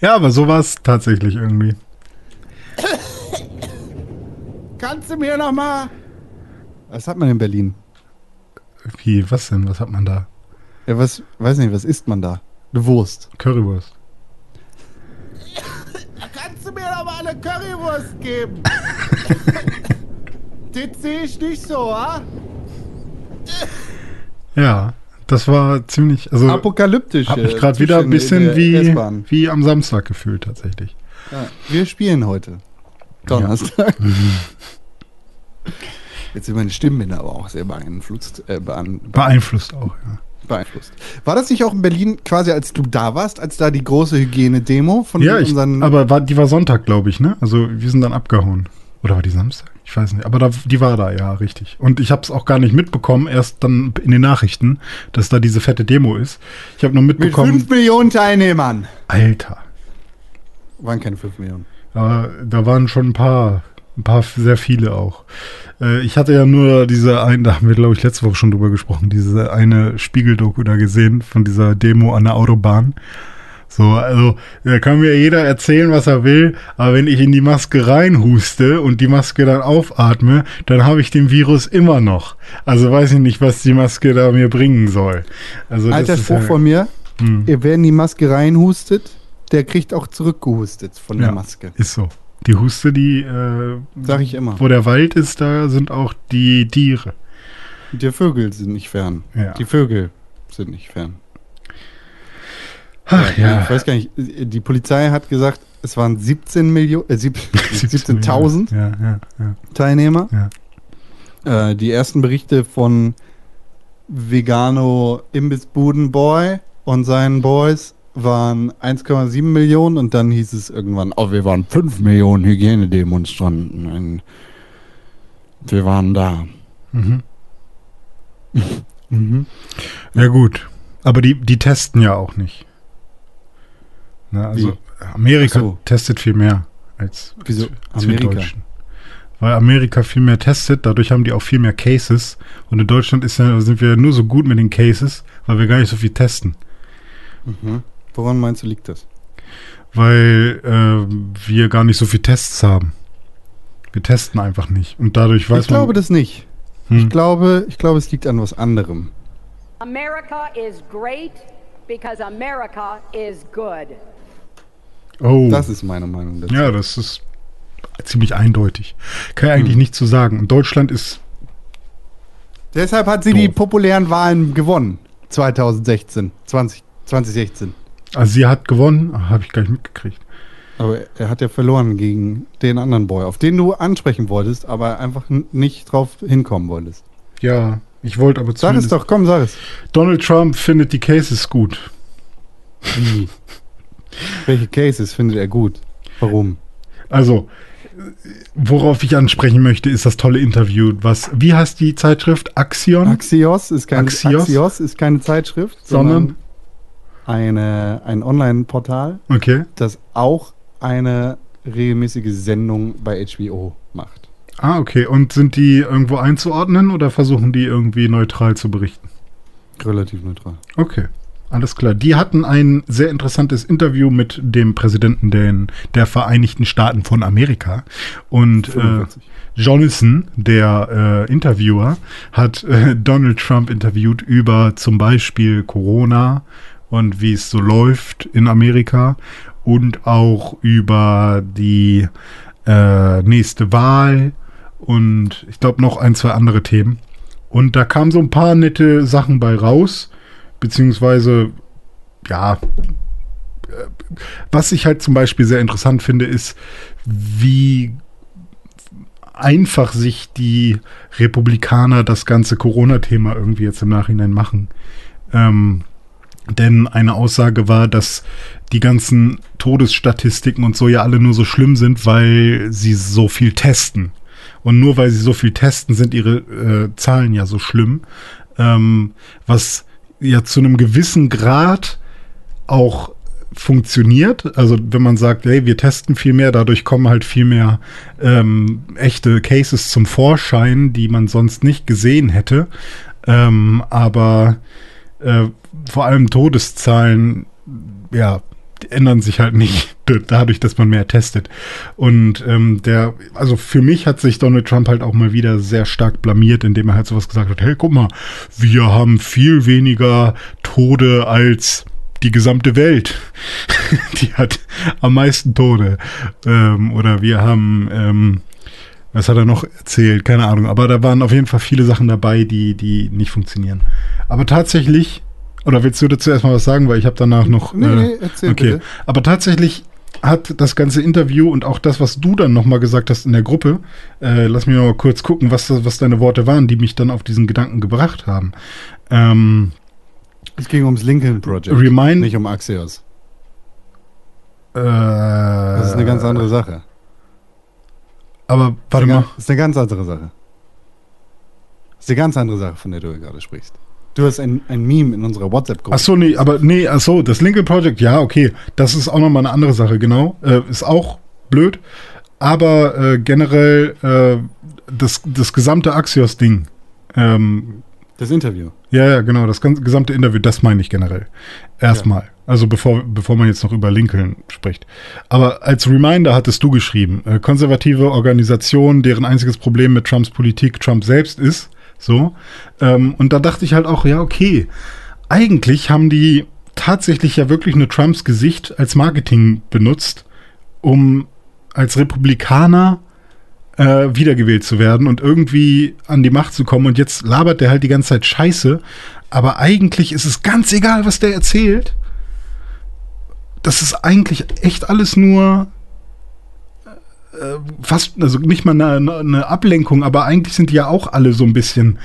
Ja, aber so war es tatsächlich irgendwie.
Kannst du mir noch mal... Was hat man in Berlin?
Wie, was denn? Was hat man da?
Ja, was, weiß nicht, was isst man da? Eine Wurst.
Currywurst.
Kannst du mir noch mal eine Currywurst geben. das sehe ich nicht so, ha?
Ja, das war ziemlich, also
Apokalyptisch.
hat mich gerade wieder ein bisschen wie, wie am Samstag gefühlt tatsächlich.
Ja, wir spielen heute. Donnerstag. Jetzt sind meine Stimmbänder aber auch sehr beeinflusst. Äh, bean
Beeinflusst auch, ja.
beeinflusst. War das nicht auch in Berlin quasi, als du da warst, als da die große Hygiene-Demo von
Ja, ich,
unseren.
aber war, die war Sonntag, glaube ich, ne? Also wir sind dann abgehauen. Oder war die Samstag? Ich weiß nicht. Aber da, die war da, ja, richtig. Und ich habe es auch gar nicht mitbekommen, erst dann in den Nachrichten, dass da diese fette Demo ist. Ich habe nur
mit
mitbekommen,
5 Millionen Teilnehmern.
Alter,
Waren keine 5 Millionen.
da, da waren schon ein paar, ein paar, sehr viele auch. Äh, ich hatte ja nur diese eine, da haben wir, glaube ich, letzte Woche schon drüber gesprochen, diese eine Spiegeldoku da gesehen von dieser Demo an der Autobahn. So, also, da kann mir jeder erzählen, was er will, aber wenn ich in die Maske reinhuste und die Maske dann aufatme, dann habe ich den Virus immer noch. Also weiß ich nicht, was die Maske da mir bringen soll. Also,
Alter Spruch
ja-
von mir:
Hm.
Wer in die Maske reinhustet, der kriegt auch zurückgehustet von der
Ja.
Maske.
Ist so. Die Huste, die, äh,
Sag ich immer.
wo der Wald ist, da sind auch die Tiere.
Die Vögel sind nicht fern.
Ja.
Die Vögel sind nicht fern.
Ach
Ich weiß gar nicht, die Polizei hat gesagt, es waren 17 Millionen, äh, sieb- 17.000
Ja, ja, ja.
Teilnehmer.
Ja.
Äh, die ersten Berichte von Vegano Imbissbudenboy und seinen Boys waren 1,7 Millionen und dann hieß es irgendwann, oh, wir waren 5 Millionen Hygienedemonstranten. Wir waren da.
Mhm.
Mhm.
Ja, gut. Aber die, die testen ja auch nicht. Na, also Amerika
Ach so.
testet viel mehr als,
Wieso
als wir
Amerika?
Deutschen. Weil Amerika viel mehr testet, dadurch haben die auch viel mehr Cases. Und in Deutschland ist ja, sind wir nur so gut mit den Cases, weil wir gar nicht so viel testen.
Mhm. Woran meinst du, liegt das?
Weil äh, wir gar nicht so viel Tests haben. Wir testen einfach nicht. Und dadurch weiß
ich glaube
man.
das nicht.
Hm.
Ich glaube, ich glaube, es liegt an was anderem.
America is great because America is good.
oh.
Das ist meine Meinung dazu.
Ja, das ist ziemlich eindeutig. Kann ja eigentlich
Hm.
nichts zu sagen. Und Deutschland ist,
Deshalb hat sie die
Doof.
populären Wahlen gewonnen. 2016, 20, 2016.
also sie hat gewonnen, habe ich gar nicht mitgekriegt.
Aber er hat ja verloren gegen den anderen Boy, auf den du ansprechen wolltest, aber einfach nicht drauf hinkommen wolltest.
Ja, ich wollte aber
Sag es doch, komm, sag es.
Donald Trump findet die Cases gut.
Wie? Welche Cases findet er gut? Warum?
Also, worauf ich ansprechen möchte, ist das tolle Interview, was, wie heißt die Zeitschrift? Axion?
Axios ist keine,
Axios?
Axios ist keine Zeitschrift,
Sondern?
sondern eine, ein Online-Portal,
okay.
das auch eine regelmäßige Sendung bei HBO macht.
Ah, okay. Und sind die irgendwo einzuordnen oder versuchen die irgendwie neutral zu berichten?
Relativ neutral.
Okay, alles klar. Die hatten ein sehr interessantes Interview mit dem Präsidenten den, der Vereinigten Staaten von Amerika. Und äh,
45.
Jonathan, der äh, Interviewer, hat äh, Donald Trump interviewt über zum Beispiel Corona und wie es so läuft in Amerika und auch über die äh, nächste Wahl und ich glaube noch ein, zwei andere Themen. Und da kamen so ein paar nette Sachen bei raus, beziehungsweise, ja, äh, was ich halt zum Beispiel sehr interessant finde, ist, wie einfach sich die Republikaner das ganze Corona-Thema irgendwie jetzt im Nachhinein machen. Ähm, denn eine Aussage war, dass die ganzen Todesstatistiken und so ja alle nur so schlimm sind, weil sie so viel testen. Und nur weil sie so viel testen, sind ihre äh, Zahlen ja so schlimm. Ähm, was ja zu einem gewissen Grad auch funktioniert. Also wenn man sagt, hey, wir testen viel mehr, dadurch kommen halt viel mehr ähm, echte Cases zum Vorschein, die man sonst nicht gesehen hätte. Ähm, aber äh, vor allem Todeszahlen, ja, ändern sich halt nicht dadurch, dass man mehr testet. Und ähm, der, also für mich hat sich Donald Trump halt auch mal wieder sehr stark blamiert, indem er halt sowas gesagt hat, hey, guck mal, wir haben viel weniger Tode als die gesamte Welt. die hat am meisten Tode. Ähm, oder wir haben, ähm, was hat er noch erzählt? Keine Ahnung. Aber da waren auf jeden Fall viele Sachen dabei, die, die nicht funktionieren. Aber tatsächlich, oder willst du dazu erstmal was sagen? Weil ich habe danach noch.
Nee, nee, erzähl
okay.
bitte.
Aber tatsächlich hat das ganze Interview und auch das, was du dann nochmal gesagt hast in der Gruppe, äh, lass mich mal kurz gucken, was, was deine Worte waren, die mich dann auf diesen Gedanken gebracht haben. Ähm,
Es ging ums Lincoln Project.
Remind-
nicht um Axios.
äh,
Das ist eine ganz andere Sache.
Aber warte
Das
mal.
ist eine ganz andere Sache. Das ist eine ganz andere Sache, von der du gerade sprichst. Du hast ein, ein Meme in unserer WhatsApp-Gruppe.
Ach so, nee, aber nee, ach so, das Lincoln Project, ja, okay, das ist auch nochmal eine andere Sache, genau. Äh, ist auch blöd, aber äh, generell äh, das, das gesamte Axios-Ding, ähm,
Das Interview.
ja, ja, genau, das ganze, gesamte Interview, das meine ich generell. Erstmal. Also bevor, bevor man jetzt noch über Lincoln spricht. Aber als Reminder hattest du geschrieben, äh, konservative Organisation, deren einziges Problem mit Trumps Politik Trump selbst ist. So. Ähm, und da dachte ich halt auch, ja, okay. Eigentlich haben die tatsächlich ja wirklich nur Trumps Gesicht als Marketing benutzt, um als Republikaner äh, wiedergewählt zu werden und irgendwie an die Macht zu kommen. Und jetzt labert der halt die ganze Zeit Scheiße. Aber eigentlich ist es ganz egal, was der erzählt. Das ist eigentlich echt alles nur äh, fast, also nicht mal eine, eine Ablenkung, aber eigentlich sind die ja auch alle so ein bisschen,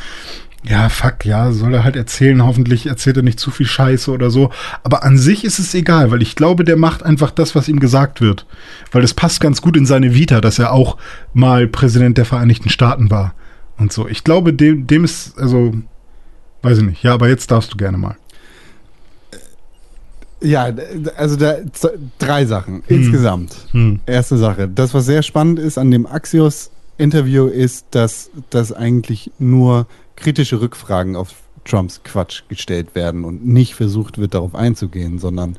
ja, fuck, ja, soll er halt erzählen, hoffentlich erzählt er nicht zu viel Scheiße oder so. Aber an sich ist es egal, weil ich glaube, der macht einfach das, was ihm gesagt wird. Weil es passt ganz gut in seine Vita, dass er auch mal Präsident der Vereinigten Staaten war und so. Ich glaube, dem, dem ist, also, weiß ich nicht. Ja, aber jetzt darfst du gerne mal.
Ja, also da, drei Sachen insgesamt.
Hm.
Erste Sache. Das, was sehr spannend ist an dem Axios-Interview, ist, dass, dass eigentlich nur kritische Rückfragen auf Trumps Quatsch gestellt werden und nicht versucht wird, darauf einzugehen, sondern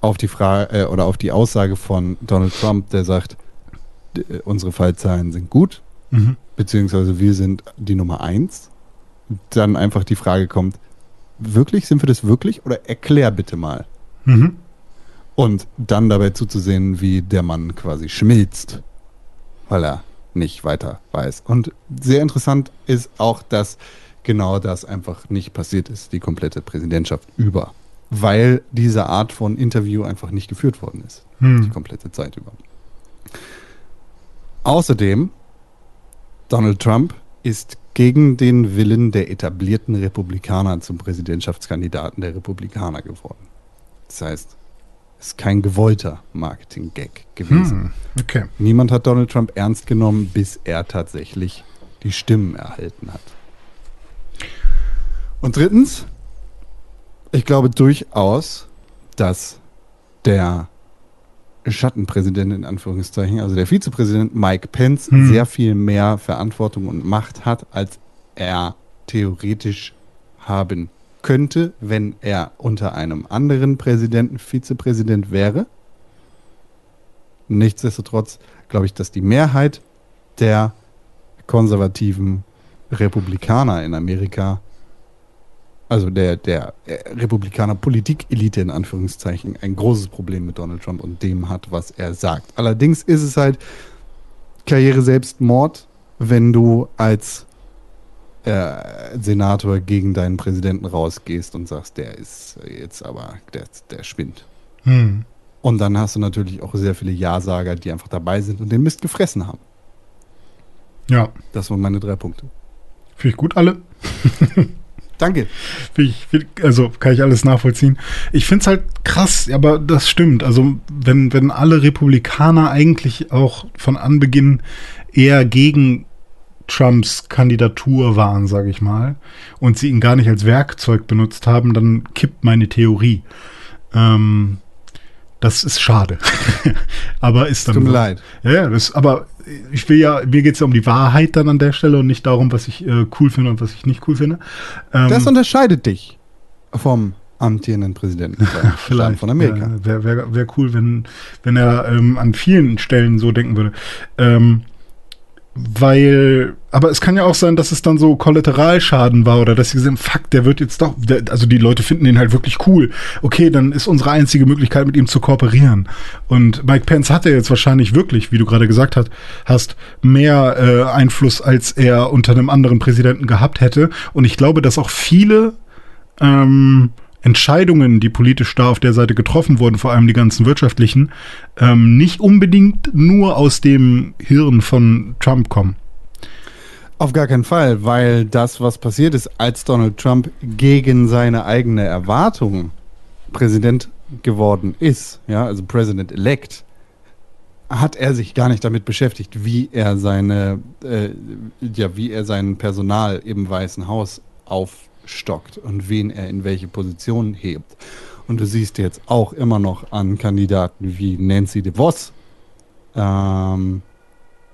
auf die Frage äh, oder auf die Aussage von Donald Trump, der sagt, äh, unsere Fallzahlen sind gut,
Mhm.
beziehungsweise wir sind die Nummer eins. Dann einfach die Frage kommt, wirklich, sind wir das wirklich? Oder erklär bitte mal.
Mhm.
Und dann dabei zuzusehen, wie der Mann quasi schmilzt, weil er nicht weiter weiß. Und sehr interessant ist auch, dass genau das einfach nicht passiert ist, die komplette Präsidentschaft über. Weil diese Art von Interview einfach nicht geführt worden ist, die
Hm.
komplette Zeit über. Außerdem, Donald Trump ist gegen den Willen der etablierten Republikaner zum Präsidentschaftskandidaten der Republikaner geworden. Das heißt, ist kein gewollter Marketing-Gag gewesen.
Hm. Okay.
Niemand hat Donald Trump ernst genommen, bis er tatsächlich die Stimmen erhalten hat. Und drittens, ich glaube durchaus, dass der Schattenpräsident in Anführungszeichen, also der Vizepräsident Mike Pence,
Hm.
sehr viel mehr Verantwortung und Macht hat, als er theoretisch haben könnte, wenn er unter einem anderen Präsidenten Vizepräsident wäre. Nichtsdestotrotz glaube ich, dass die Mehrheit der konservativen Republikaner in Amerika, also der, der äh, Republikaner Politikelite in Anführungszeichen, ein großes Problem mit Donald Trump und dem hat, was er sagt. Allerdings ist es halt Karriere Selbstmord, wenn du als äh, Senator gegen deinen Präsidenten rausgehst und sagst, der ist jetzt aber, der, der spinnt.
Hm.
Und dann hast du natürlich auch sehr viele Ja-Sager, die einfach dabei sind und den Mist gefressen haben.
Ja.
Das waren meine drei Punkte.
Finde ich gut alle.
Danke.
Ich, also kann ich alles nachvollziehen. Ich finde es halt krass, aber das stimmt. Also wenn, wenn alle Republikaner eigentlich auch von Anbeginn eher gegen Trumps Kandidatur waren, sage ich mal, und sie ihn gar nicht als Werkzeug benutzt haben, dann kippt meine Theorie. Ähm, das ist schade. aber ist dann
Tut mir
so.
leid.
Ja, das, aber ich will ja, mir geht es ja um die Wahrheit dann an der Stelle und nicht darum, was ich äh, cool finde und was ich nicht cool finde. Ähm,
Das unterscheidet dich vom amtierenden Präsidenten Staaten von Amerika.
Ja, Wäre wär, wär cool, wenn, wenn er ähm, an vielen Stellen so denken würde. Ähm, weil, aber es kann ja auch sein, dass es dann so Kollateralschaden war oder dass sie gesehen, fuck, der wird jetzt doch, der, also die Leute finden ihn halt wirklich cool. Okay, dann ist unsere einzige Möglichkeit, mit ihm zu kooperieren. Und Mike Pence hatte jetzt wahrscheinlich wirklich, wie du gerade gesagt hast, hast mehr äh, Einfluss, als er unter einem anderen Präsidenten gehabt hätte. Und ich glaube, dass auch viele ähm, Entscheidungen, die politisch da auf der Seite getroffen wurden, vor allem die ganzen wirtschaftlichen, ähm, nicht unbedingt nur aus dem Hirn von Trump kommen.
Auf gar keinen Fall, weil das, was passiert ist, als Donald Trump gegen seine eigene Erwartung Präsident geworden ist, ja, also President-elect, hat er sich gar nicht damit beschäftigt, wie er seine, äh, ja, wie er sein Personal im Weißen Haus aufstockt und wen er in welche Position hebt. Und du siehst jetzt auch immer noch an Kandidaten wie Nancy DeVos, ähm,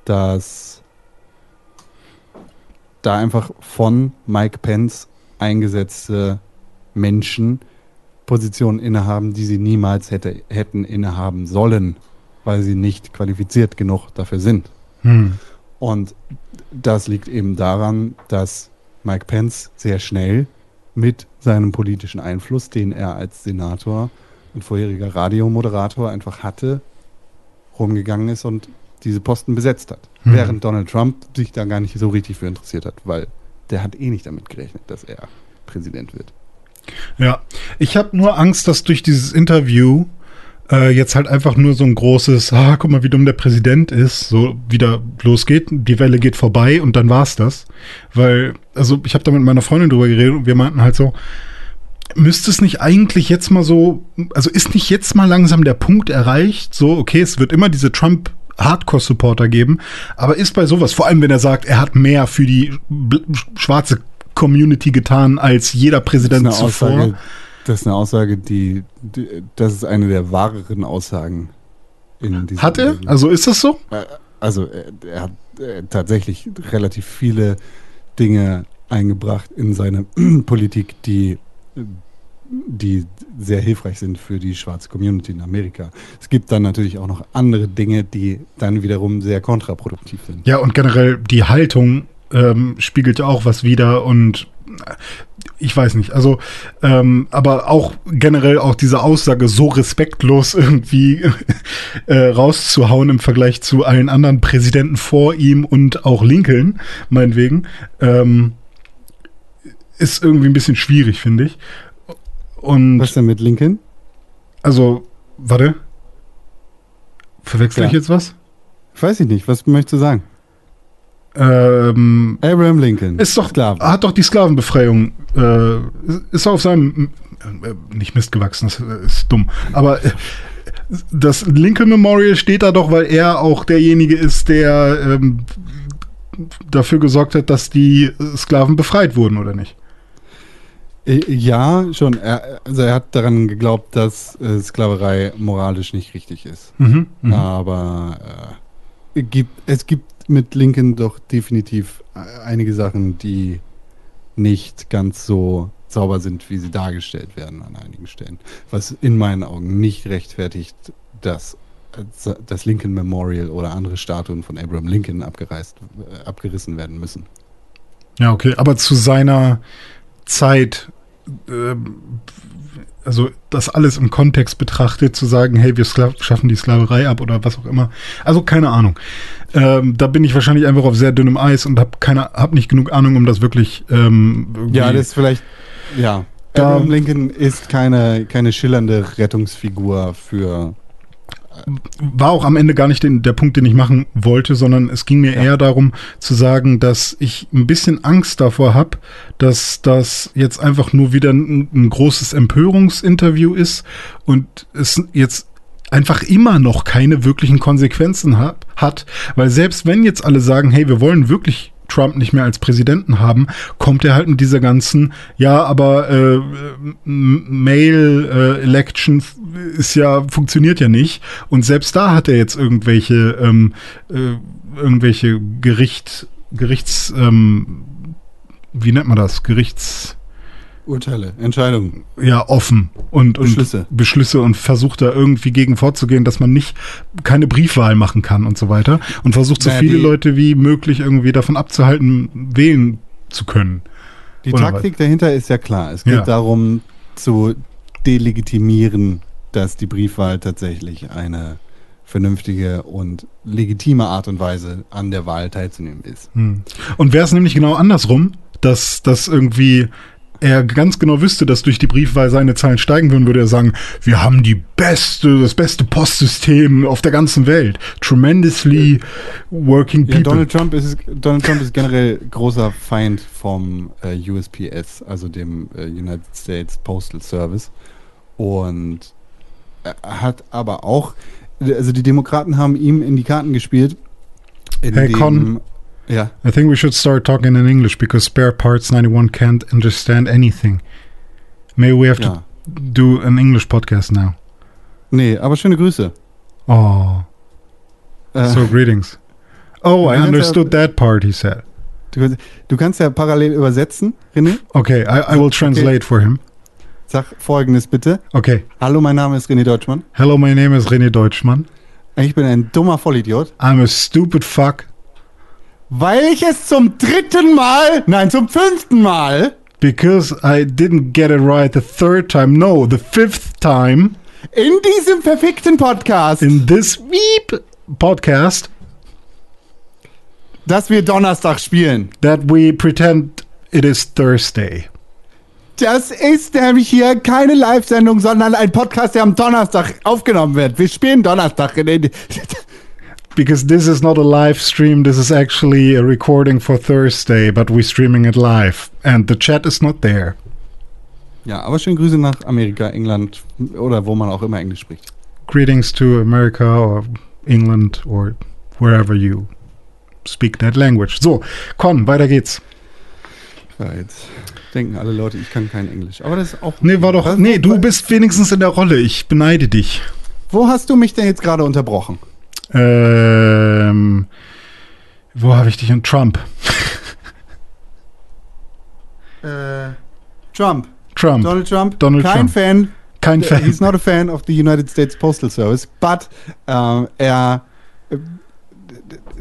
dass da einfach von Mike Pence eingesetzte Menschen Positionen innehaben, die sie niemals hätte, hätten innehaben sollen, weil sie nicht qualifiziert genug dafür sind.
Hm.
Und das liegt eben daran, dass Mike Pence sehr schnell mit seinem politischen Einfluss, den er als Senator und vorheriger Radiomoderator einfach hatte, rumgegangen ist und diese Posten besetzt hat.
Hm.
Während Donald Trump sich da gar nicht so richtig für interessiert hat, weil der hat eh nicht damit gerechnet, dass er Präsident wird.
Ja, ich habe nur Angst, dass durch dieses Interview äh, jetzt halt einfach nur so ein großes, ah, guck mal, wie dumm der Präsident ist, so wieder losgeht, die Welle geht vorbei und dann war's das. Weil, also ich habe da mit meiner Freundin drüber geredet und wir meinten halt so, müsste es nicht eigentlich jetzt mal so, also ist nicht jetzt mal langsam der Punkt erreicht, so, okay, es wird immer diese Trump Hardcore-Supporter geben, aber ist bei sowas, vor allem wenn er sagt, er hat mehr für die schwarze Community getan als jeder Präsident zuvor.
Aussage, das ist eine Aussage, die, die, das ist eine der wahreren Aussagen in diesem
Hat er? Also ist das so?
Äh, Also er, er hat äh, tatsächlich relativ viele Dinge eingebracht in seine Politik, die, äh, die sehr hilfreich sind für die schwarze Community in Amerika. Es gibt dann natürlich auch noch andere Dinge, die dann wiederum sehr kontraproduktiv sind.
Ja, und generell die Haltung ähm, spiegelt auch was wider und äh, ich weiß nicht, also ähm, aber auch generell auch diese Aussage so respektlos irgendwie äh, rauszuhauen im Vergleich zu allen anderen Präsidenten vor ihm und auch Lincoln, meinetwegen, ähm, ist irgendwie ein bisschen schwierig, finde ich. Und
Was denn mit Lincoln?
also, warte. Verwechsel ich
Ja.
jetzt was?
Weiß ich nicht. Was möchtest du sagen?
Ähm,
Abraham Lincoln.
Ist doch,
Sklave.
hat doch die Sklavenbefreiung, äh, ist auf seinem, äh, nicht Mist gewachsen, das ist dumm, aber äh, das Lincoln Memorial steht da doch, weil er auch derjenige ist, der ähm, dafür gesorgt hat, dass die Sklaven befreit wurden, oder nicht?
Äh, Ja, schon. Er, also er hat daran geglaubt, dass äh, Sklaverei moralisch nicht richtig ist.
Mhm, mhm.
Aber äh, gibt, es gibt mit Lincoln doch definitiv äh, einige Sachen, die nicht ganz so sauber sind, wie sie dargestellt werden an einigen Stellen. Was in meinen Augen nicht rechtfertigt, dass äh, das Lincoln Memorial oder andere Statuen von Abraham Lincoln abgereist, äh, abgerissen werden müssen.
Ja, okay, aber zu seiner Zeit, also das alles im Kontext betrachtet, zu sagen, hey, wir schaffen die Sklaverei ab oder was auch immer. Also keine Ahnung. Ähm, da bin ich wahrscheinlich einfach auf sehr dünnem Eis und habe keine, hab nicht genug Ahnung, um das wirklich. Ähm,
Ja, das ist vielleicht, ja.
Da-
Abraham Lincoln ist keine, keine schillernde Rettungsfigur für.
War auch am Ende gar nicht den, der Punkt, den ich machen wollte, sondern es ging mir eher darum zu sagen, dass ich ein bisschen Angst davor habe, dass das jetzt einfach nur wieder ein, ein großes Empörungsinterview ist und es jetzt einfach immer noch keine wirklichen Konsequenzen hat, hat, weil selbst wenn jetzt alle sagen, hey, wir wollen wirklich Trump nicht mehr als Präsidenten haben, kommt er halt mit dieser ganzen, ja, aber äh, Mail äh, Election ist ja funktioniert ja nicht. Und selbst da hat er jetzt irgendwelche ähm, äh, irgendwelche Gericht Gerichts ähm, wie nennt man das? Gerichts
Urteile, Entscheidungen.
ja offen und, und
Beschlüsse.
Beschlüsse und versucht da irgendwie gegen vorzugehen, dass man nicht keine Briefwahl machen kann und so weiter und versucht so
Naja,
viele Leute wie möglich irgendwie davon abzuhalten, wählen zu können.
Die
Oder
Taktik dahinter ist ja klar. Es geht
Ja.
darum zu delegitimieren, dass die Briefwahl tatsächlich eine vernünftige und legitime Art und Weise an der Wahl teilzunehmen ist.
Hm. Und wäre es nämlich genau andersrum, dass das irgendwie er ganz genau wüsste, dass durch die Briefwahl seine Zahlen steigen würden, würde er sagen, wir haben die beste, das beste Postsystem auf der ganzen Welt. Tremendously working
Ja,
people.
Donald Trump ist Donald Trump ist generell großer Feind vom äh, USPS, also dem äh, United States Postal Service. Und er hat aber auch, also die Demokraten haben ihm in die Karten gespielt.
Hey,
indem-
Con.
Ja,
I think we should start talking in English because Spare Parts 91 can't understand anything. Maybe we have to do an English podcast now.
Nee, aber schöne Grüße.
Oh,
Äh,
so greetings. Oh, I understood that part, he said.
du, du kannst ja parallel übersetzen, René.
Okay, I, I will translate for him.
Sag folgendes bitte.
Okay.
Hallo, mein Name ist René Deutschmann.
Hello, my name is René Deutschmann.
Ich bin ein dummer Vollidiot,
I'm a stupid fuck
weil ich es zum dritten Mal, nein, zum fünften Mal
because I didn't get it right the third time. No, the fifth time
in diesem verfickten Podcast,
in this Weep podcast
dass wir Donnerstag spielen.
that we pretend it is Thursday.
Das ist nämlich hier keine Live-Sendung, sondern ein Podcast, der am Donnerstag aufgenommen wird. Wir spielen Donnerstag. René.
Because this is not a live stream, this is actually a recording for Thursday, but we're streaming it live. And the chat is not there.
Ja, aber schöne Grüße nach Amerika, England oder wo man auch immer Englisch spricht.
Greetings to America or England or wherever you speak that language. So, Con, weiter geht's.
Ja, jetzt denken alle Leute, ich kann kein Englisch. Aber das ist auch.
Nee, war doch.
Was-
Nee, du bist wenigstens in der Rolle. Ich beneide dich.
Wo hast du mich denn jetzt gerade unterbrochen?
Ähm, wo habe ich dich? Und Trump.
Äh, Trump.
Trump.
Donald Trump.
Donald
kein
Trump.
Fan.
Kein Fan.
He's not a fan of the United States Postal Service, but äh, er. äh,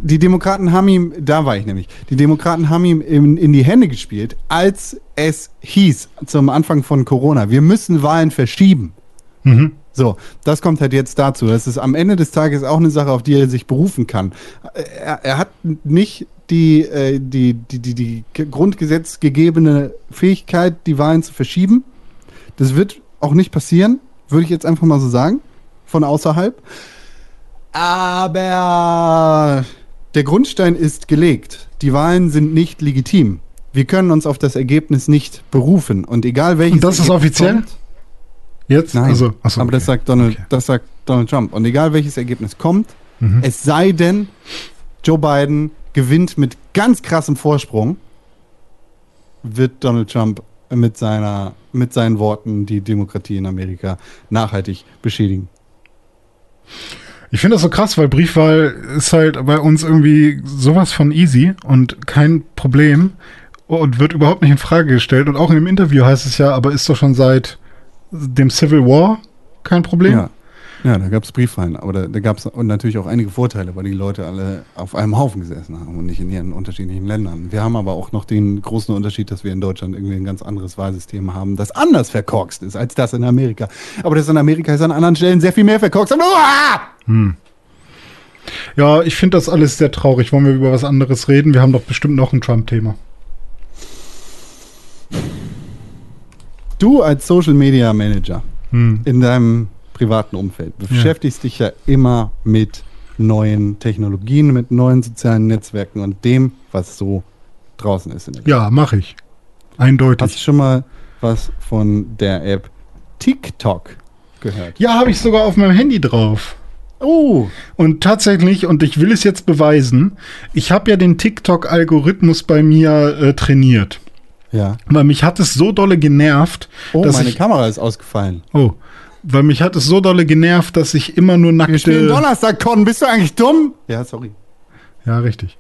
Die Demokraten haben ihm, da war ich nämlich, die Demokraten haben ihm in, in die Hände gespielt, als es hieß zum Anfang von Corona, wir müssen Wahlen verschieben.
Mhm.
So, das kommt halt jetzt dazu. Das ist am Ende des Tages auch eine Sache, auf die er sich berufen kann. Er, er hat nicht die, äh, die, die, die, die Grundgesetz gegebene Fähigkeit, die Wahlen zu verschieben. Das wird auch nicht passieren, würde ich jetzt einfach mal so sagen, von außerhalb. Aber der Grundstein ist gelegt. Die Wahlen sind nicht legitim. Wir können uns auf das Ergebnis nicht berufen. Und egal welches.
Und das ist
Ergebnis
offiziell?
kommt-
Jetzt?
Nein,
Also, achso,
aber das
okay.
sagt Donald,
Okay.
das sagt Donald Trump. Und egal welches Ergebnis kommt,
Mhm.
es sei denn, Joe Biden gewinnt mit ganz krassem Vorsprung, wird Donald Trump mit seiner, mit seinen Worten die Demokratie in Amerika nachhaltig beschädigen.
Ich finde das so krass, weil Briefwahl ist halt bei uns irgendwie sowas von easy und kein Problem und wird überhaupt nicht in Frage gestellt. Und auch in dem Interview heißt es ja, aber ist doch schon seit dem Civil War kein Problem.
Ja. Ja, da gab es Briefwahlen, aber da, da gab es natürlich auch einige Vorteile, weil die Leute alle auf einem Haufen gesessen haben und nicht in ihren unterschiedlichen Ländern. Wir haben aber auch noch den großen Unterschied, dass wir in Deutschland irgendwie ein ganz anderes Wahlsystem haben, das anders verkorkst ist als das in Amerika. Aber das in Amerika ist an anderen Stellen sehr viel mehr verkorkst. Und, Uah!
Ja, ich finde das alles sehr traurig. Wollen wir über was anderes reden? Wir haben doch bestimmt noch ein Trump-Thema.
Du als Social Media Manager
Hm.
in deinem privaten Umfeld beschäftigst dich ja immer mit neuen Technologien, mit neuen sozialen Netzwerken und dem, was so draußen ist.
Ja, mache ich.
Hast du
Eindeutig.
schon mal was von der App TikTok gehört?
Ja, habe ich sogar auf meinem Handy drauf.
Oh,
Und tatsächlich, und ich will es jetzt beweisen, ich habe ja den TikTok-Algorithmus bei mir äh, trainiert.
Ja.
Weil mich hat es so dolle genervt,
Oh,
dass
meine
ich.
Kamera ist ausgefallen.
Oh. Weil mich hat es so dolle genervt, dass ich immer nur
Wir spielen
nackte.
Donnerstag, Con. Bist du eigentlich dumm? Ja, sorry.
Ja, richtig.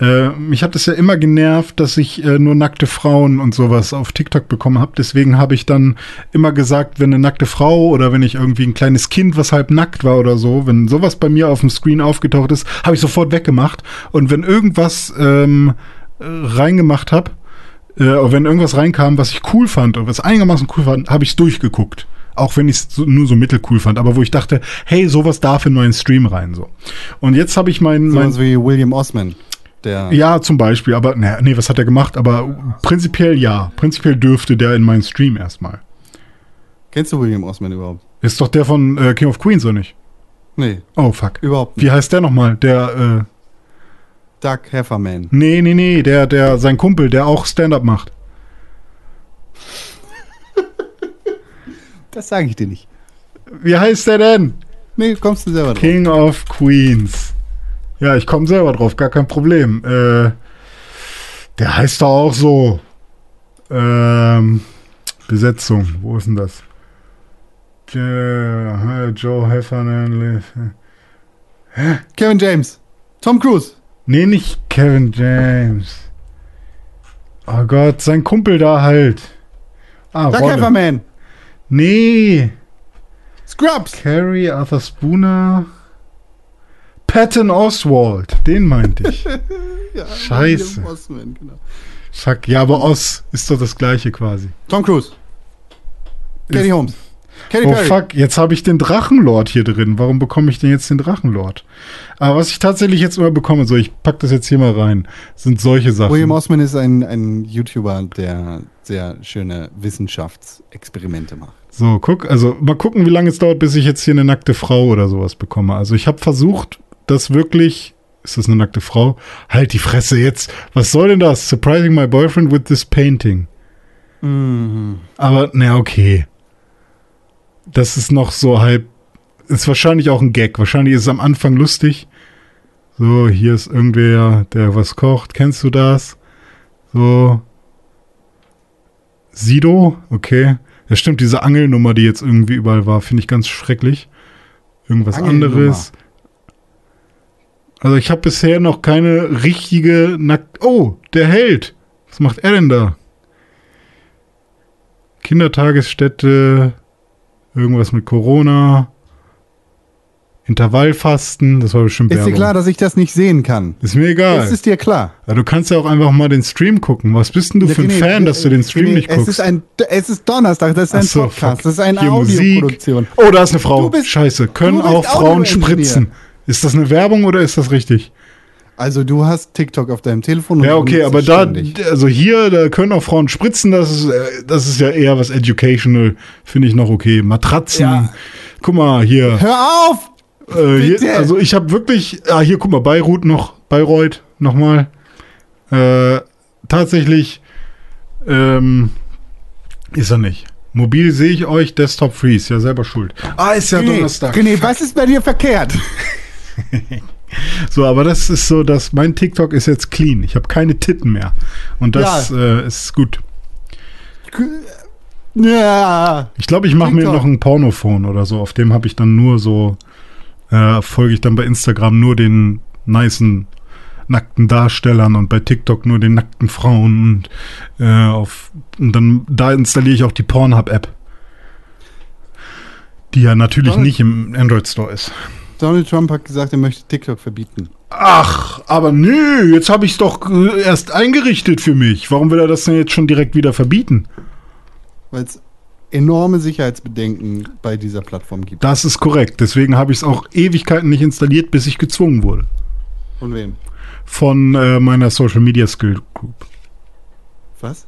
Äh, mich hat es ja immer genervt, dass ich äh, nur nackte Frauen und sowas auf TikTok bekommen habe. Deswegen habe ich dann immer gesagt, wenn eine nackte Frau oder wenn ich irgendwie ein kleines Kind, was halb nackt war oder so, wenn sowas bei mir auf dem Screen aufgetaucht ist, habe ich sofort weggemacht. Und wenn irgendwas ähm, äh, reingemacht habe, äh, wenn irgendwas reinkam, was ich cool fand oder was einigermaßen cool fand, habe ich es durchgeguckt. Auch wenn ich es so, nur so mittelcool fand, aber wo ich dachte, hey, sowas darf in meinen Stream rein. so. Und jetzt habe ich meinen. Mein,
Sowas wie William Osman. Der
ja, zum Beispiel, aber ne, nee, was hat er gemacht? Aber prinzipiell ja. Prinzipiell dürfte der in meinen Stream erstmal.
Kennst du William Osman überhaupt?
Ist doch der von äh, King of Queens, oder nicht?
Nee,
Oh, fuck.
überhaupt nicht.
Wie heißt der nochmal? Der, äh,
Doug Hefferman.
nee, nee, nee, der, der, sein Kumpel, der auch Stand-up macht.
Das sage ich dir nicht.
Wie heißt der denn?
Nee, kommst du selber drauf.
King of Queens. Ja, ich komme selber drauf, gar kein Problem. Äh, der heißt doch auch so. Ähm, Besetzung, wo ist denn das? Jo- Joe Heffernan.
Kevin James. Tom Cruise.
Nee, nicht Kevin James. Oh Gott, sein Kumpel da halt. Ah,
Doug
Rolle.
Hefferman.
Nee.
Scrubs.
Carrie Arthur Spooner. Patton Oswald, den meinte ich.
Ja,
Scheiße.
Osman, genau.
Fuck, ja, aber Oz ist doch das gleiche quasi.
Tom Cruise. Katie Holmes. Katy
Oh
Perry.
fuck, jetzt habe ich den Drachenlord hier drin. Warum bekomme ich denn jetzt den Drachenlord? Aber was ich tatsächlich jetzt immer bekomme, so ich pack das jetzt hier mal rein, sind solche Sachen.
William Osman ist ein, ein YouTuber, der sehr schöne Wissenschaftsexperimente macht.
So, guck, also mal gucken, wie lange es dauert, bis ich jetzt hier eine nackte Frau oder sowas bekomme. Also ich habe versucht, das wirklich. Ist das eine nackte Frau? Halt die Fresse jetzt. Was soll denn das? Surprising my boyfriend with this painting. Aber, na, okay. Das ist noch so halb. Ist wahrscheinlich auch ein Gag. Wahrscheinlich ist es am Anfang lustig. So, hier ist irgendwer, der was kocht. Kennst du das? So. Sido? Okay. Ja, stimmt, diese Angelnummer, die jetzt irgendwie überall war, finde ich ganz schrecklich. Irgendwas anderes. Also ich habe bisher noch keine richtige Nackt... Oh, der Held. Was macht er denn da? Kindertagesstätte, irgendwas mit Corona, Intervallfasten, das war bestimmt
Ist dir klar, dass ich das nicht sehen kann?
Ist mir egal.
Es ist dir klar.
ja, du kannst ja auch einfach mal den Stream gucken. Was bist denn du für ein
René,
Fan, dass du den Stream nicht
es
guckst?
Ist ein, es ist Donnerstag, das ist ein
so,
Podcast,
fuck.
das ist eine
Hier
Audioproduktion.
Musik. Oh, da ist eine Frau.
Bist-
Scheiße. Können auch Frauen spritzen? Ist das eine Werbung oder ist das richtig?
Also du hast TikTok auf deinem Telefon. und
Ja, okay, aber da, also hier, da können auch Frauen spritzen, das ist, äh, das ist ja eher was educational, finde ich noch okay. Matratzen,
Ja.
guck mal hier.
Hör auf!
Äh, hier also ich habe wirklich, ah, hier guck mal, Beirut noch, Bayreuth nochmal. Äh, tatsächlich ähm, ist er nicht. Mobil sehe ich euch, Desktop Freeze, ja selber schuld. Ah, ist ja
René,
Donnerstag.
René, was ist bei dir verkehrt?
So, aber das ist so, dass mein TikTok ist jetzt clean. Ich habe keine Titten mehr. Und das äh, ist gut.
Ja.
Ich glaube, ich mache mir noch ein Pornophone oder so. Auf dem habe ich dann nur so, äh, folge ich dann bei Instagram nur den nicen nackten Darstellern und bei TikTok nur den nackten Frauen und, äh, auf, und dann da installiere ich auch die Pornhub-App. Die ja natürlich nicht im Android Store ist.
Donald Trump hat gesagt, er möchte TikTok verbieten.
Ach, aber nö, jetzt habe ich es doch äh, erst eingerichtet für mich. Warum will er das denn jetzt schon direkt wieder verbieten?
Weil es enorme Sicherheitsbedenken bei dieser Plattform gibt.
Das ist korrekt. Deswegen habe ich es auch Ewigkeiten nicht installiert, bis ich gezwungen wurde.
Von wem?
Von äh, meiner Social Media Skill Group.
Was?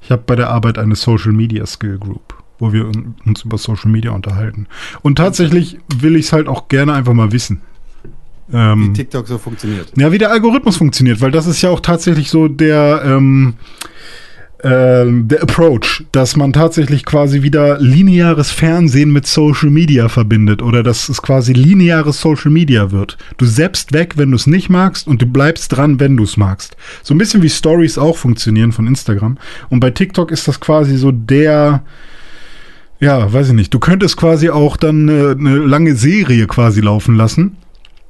Ich habe bei der Arbeit eine Social Media Skill Group, wo wir un- uns über Social Media unterhalten. Und tatsächlich will ich es halt auch gerne einfach mal wissen.
Wie
Ähm,
TikTok so funktioniert.
ja, wie der Algorithmus funktioniert, weil das ist ja auch tatsächlich so der, ähm, ähm, der Approach, dass man tatsächlich quasi wieder lineares Fernsehen mit Social Media verbindet oder dass es quasi lineares Social Media wird. Du selbst weg, wenn du es nicht magst und du bleibst dran, wenn du es magst. So ein bisschen wie Stories auch funktionieren von Instagram. Und bei TikTok ist das quasi so der, ja, weiß ich nicht. Du könntest quasi auch dann eine, eine lange Serie quasi laufen lassen.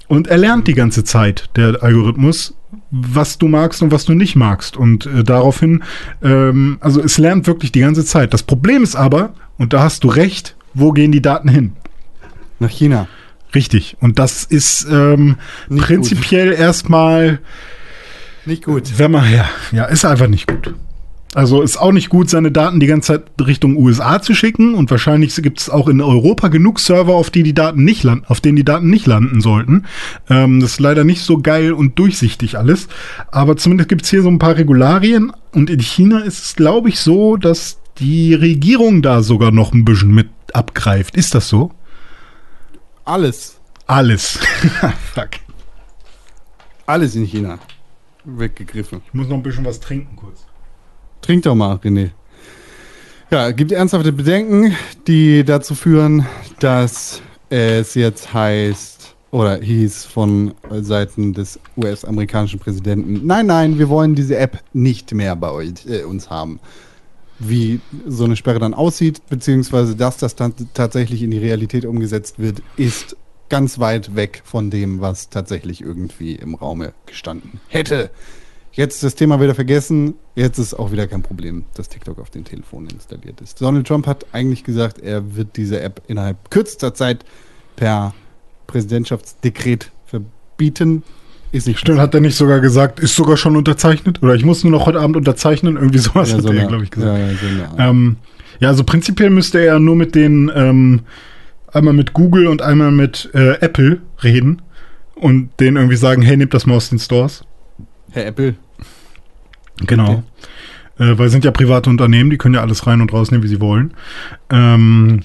Und er lernt die ganze Zeit, der Algorithmus, was du magst und was du nicht magst. Und äh, daraufhin, ähm, also es lernt wirklich die ganze Zeit. Das Problem ist aber, und da hast du recht, wo gehen die Daten hin?
Nach China.
Richtig. Und das ist ähm, prinzipiell erstmal,
Nicht gut.
wenn man, ja, ja, ist einfach nicht gut. Also ist auch nicht gut, seine Daten die ganze Zeit Richtung USA zu schicken und wahrscheinlich gibt es auch in Europa genug Server, auf die die Daten nicht landen, auf denen die Daten nicht landen sollten. Ähm, das ist leider nicht so geil und durchsichtig alles, aber zumindest gibt es hier so ein paar Regularien und in China ist es, glaube ich, so, dass die Regierung da sogar noch ein bisschen mit abgreift. Ist das so?
Alles.
Alles. Fuck.
Alles in China. Weggegriffen.
Ich muss noch ein bisschen was trinken kurz.
Trink doch mal, René. Ja, gibt ernsthafte Bedenken, die dazu führen, dass es jetzt heißt oder hieß von Seiten des US-amerikanischen Präsidenten, nein, nein, wir wollen diese App nicht mehr bei euch, äh, uns haben. Wie so eine Sperre dann aussieht, beziehungsweise dass das dann tatsächlich in die Realität umgesetzt wird, ist ganz weit weg von dem, was tatsächlich irgendwie im Raume gestanden hätte. Jetzt das Thema wieder vergessen. Jetzt ist auch wieder kein Problem, dass TikTok auf den Telefonen installiert ist. Donald Trump hat eigentlich gesagt, er wird diese App innerhalb kürzester Zeit per Präsidentschaftsdekret verbieten. Ist nicht
Stimmt, hat er nicht sogar gesagt, ist sogar schon unterzeichnet? Oder ich muss nur noch heute Abend unterzeichnen? Irgendwie sowas
Ja,
hat
so
er, glaube ich, gesagt.
Ja, so.
Ähm, ja, also prinzipiell müsste er nur mit den, ähm, einmal mit Google und einmal mit äh, Apple reden und denen irgendwie sagen, hey, nehmt das mal aus den Stores.
Herr Apple,
Genau. Äh, weil es sind ja private Unternehmen, die können ja alles rein und rausnehmen, wie sie wollen. Ähm,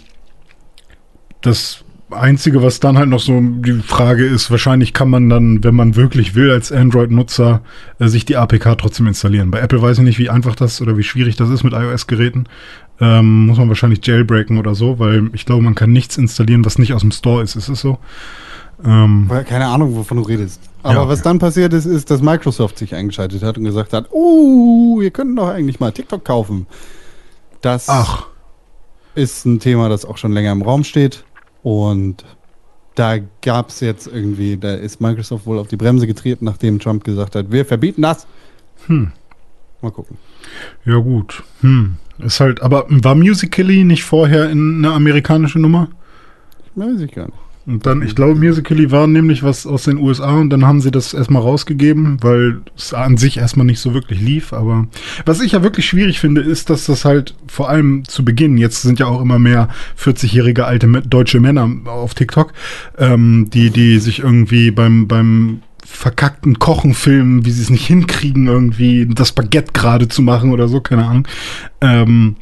das Einzige, was dann halt noch so die Frage ist, wahrscheinlich kann man dann, wenn man wirklich will, als Android-Nutzer äh, sich die APK trotzdem installieren. Bei Apple weiß ich nicht, wie einfach das oder wie schwierig das ist mit iOS-Geräten. Ähm, muss man wahrscheinlich jailbreaken oder so, weil ich glaube, man kann nichts installieren, was nicht aus dem Store ist. Ist es so? Ähm,
weil keine Ahnung, wovon du redest. Aber
Ja,
was dann passiert ist, ist, dass Microsoft sich eingeschaltet hat und gesagt hat, uh, wir könnten doch eigentlich mal TikTok kaufen. Das
ach,
ist ein Thema, das auch schon länger im Raum steht. Und da gab es jetzt irgendwie, da ist Microsoft wohl auf die Bremse getreten, nachdem Trump gesagt hat, wir verbieten das.
Hm.
Mal gucken.
ja gut. Hm. Ist halt, aber war Musical.ly nicht vorher in eine amerikanische Nummer?
Weiß ich gar nicht.
Und dann, ich glaube, Musical.ly war nämlich was aus den USA und dann haben sie das erstmal rausgegeben, weil es an sich erstmal nicht so wirklich lief. Aber was ich ja wirklich schwierig finde, ist, dass das halt vor allem zu Beginn, jetzt sind ja auch immer mehr 40-jährige alte deutsche Männer auf TikTok, ähm, die, die sich irgendwie beim, beim verkackten Kochen filmen, wie sie es nicht hinkriegen, irgendwie das Baguette gerade zu machen oder so, keine Ahnung. Ähm,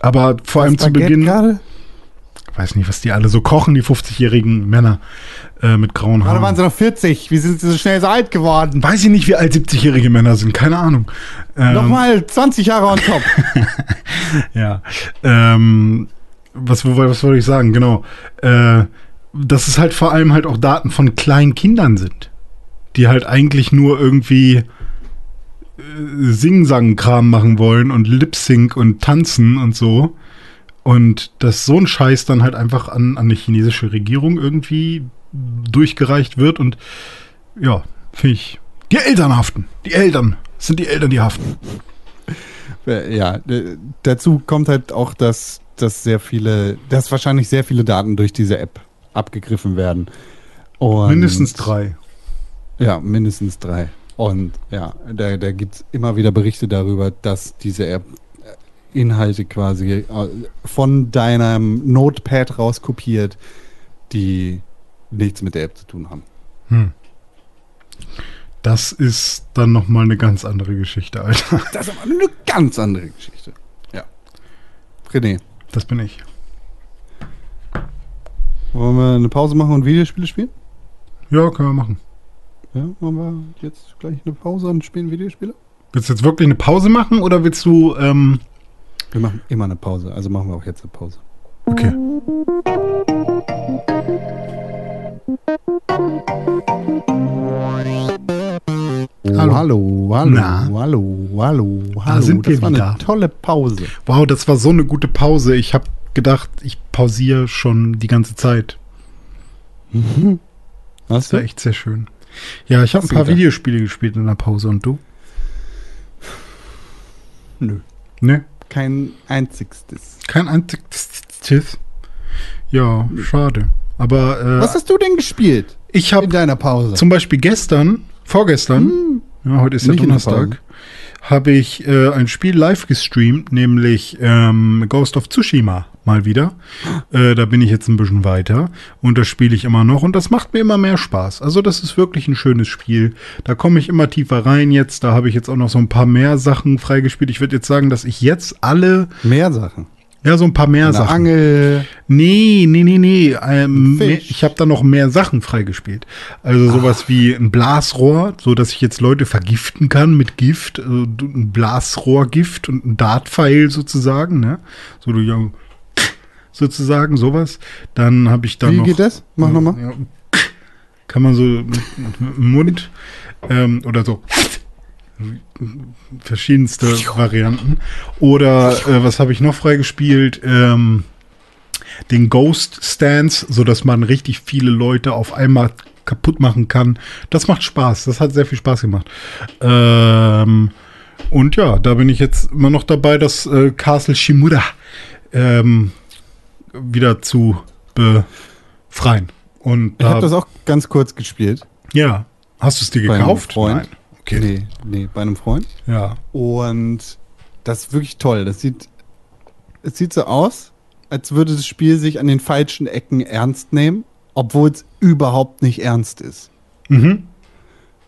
aber vor allem zu
Baguette
Beginn
gerade?
Weiß nicht, was die alle so kochen, die 50-jährigen Männer äh, mit grauen
Gerade waren
Haaren.
sie noch 40. Wie sind sie so schnell so alt geworden?
Weiß ich nicht, wie alt 70-jährige Männer sind, keine Ahnung. Ähm,
Nochmal 20 Jahre on top.
Ja. Ähm, was, was wollte ich sagen? Genau. Äh, dass es halt vor allem halt auch Daten von kleinen Kindern sind, die halt eigentlich nur irgendwie äh, Sing-Sang-Kram machen wollen und Lip-Sync und tanzen und so. Und dass so ein Scheiß dann halt einfach an, an eine chinesische Regierung irgendwie durchgereicht wird und ja, finde ich. Die Eltern haften. Die Eltern. Es sind die Eltern, die haften.
Äh, ja, äh, dazu kommt halt auch, dass, dass sehr viele, dass wahrscheinlich sehr viele Daten durch diese App abgegriffen werden. Und
Mindestens drei.
Ja, mindestens drei. Und ja, da, da gibt es immer wieder Berichte darüber, dass diese App Inhalte quasi äh, von deinem Notepad rauskopiert, die nichts mit der App zu tun haben.
Hm. Das ist dann nochmal eine ganz andere Geschichte, Alter.
Das ist aber eine ganz andere Geschichte. Ja. René,
Das bin ich.
wollen wir eine Pause machen und Videospiele spielen?
Ja, können wir machen.
Ja, machen wir jetzt gleich eine Pause und spielen Videospiele?
Willst du jetzt wirklich eine Pause machen oder willst du, ähm,
Wir machen immer eine Pause, also machen wir auch jetzt eine Pause.
okay.
Hallo, hallo, hallo,
Na?
hallo, hallo, hallo.
sind
das
wir
war
wieder.
eine tolle Pause.
Wow, das war so eine gute Pause. Ich habe gedacht, ich pausiere schon die ganze Zeit.
Hast
Das war echt sehr schön. Ja, ich habe ein paar
gedacht?
Videospiele gespielt in der Pause und du?
Nö.
Ne?
Kein einzigstes.
Kein einziges. Ja, schade. Aber äh,
Was hast du denn gespielt
ich
in
habe
deiner Pause?
zum Beispiel gestern, vorgestern, ja, heute ist ja
in
Donnerstag, habe ich äh, ein Spiel live gestreamt, nämlich ähm, Ghost of Tsushima mal wieder. Äh, da bin ich jetzt ein bisschen weiter und das spiele ich immer noch und das macht mir immer mehr Spaß. Also das ist wirklich ein schönes Spiel. Da komme ich immer tiefer rein jetzt. Da habe ich jetzt auch noch so ein paar mehr Sachen freigespielt. Ich würde jetzt sagen, dass ich jetzt alle,
Mehr Sachen.
ja so ein paar mehr
Eine
Sachen.
Angel.
Nee, nee, nee, nee. Ähm, mehr, ich habe da noch mehr Sachen freigespielt. Also sowas wie ein Blasrohr, so dass ich jetzt Leute vergiften kann mit Gift, also ein Blasrohrgift und ein Dartpfeil sozusagen, ne? So du sozusagen sowas. Dann habe ich da
Wie
noch
geht das? Mach nochmal.
ja, kann man so mit, mit dem Mund ähm, oder so verschiedenste Varianten. Oder äh, was habe ich noch freigespielt? Ähm, den Ghost Stance, so dass man richtig viele Leute auf einmal kaputt machen kann. Das macht Spaß. Das hat sehr viel Spaß gemacht. Ähm, und ja, da bin ich jetzt immer noch dabei, das äh, Castle Shimura ähm, wieder zu befreien. Und
Ich habe
da,
das auch ganz kurz gespielt.
ja, hast du es dir
Bei einem
gekauft?
Freund.
Nein. Okay.
Nee, nee, bei einem Freund.
Ja.
Und das ist wirklich toll. Das sieht, es sieht so aus, als würde das Spiel sich an den falschen Ecken ernst nehmen, obwohl es überhaupt nicht ernst ist.
Mhm.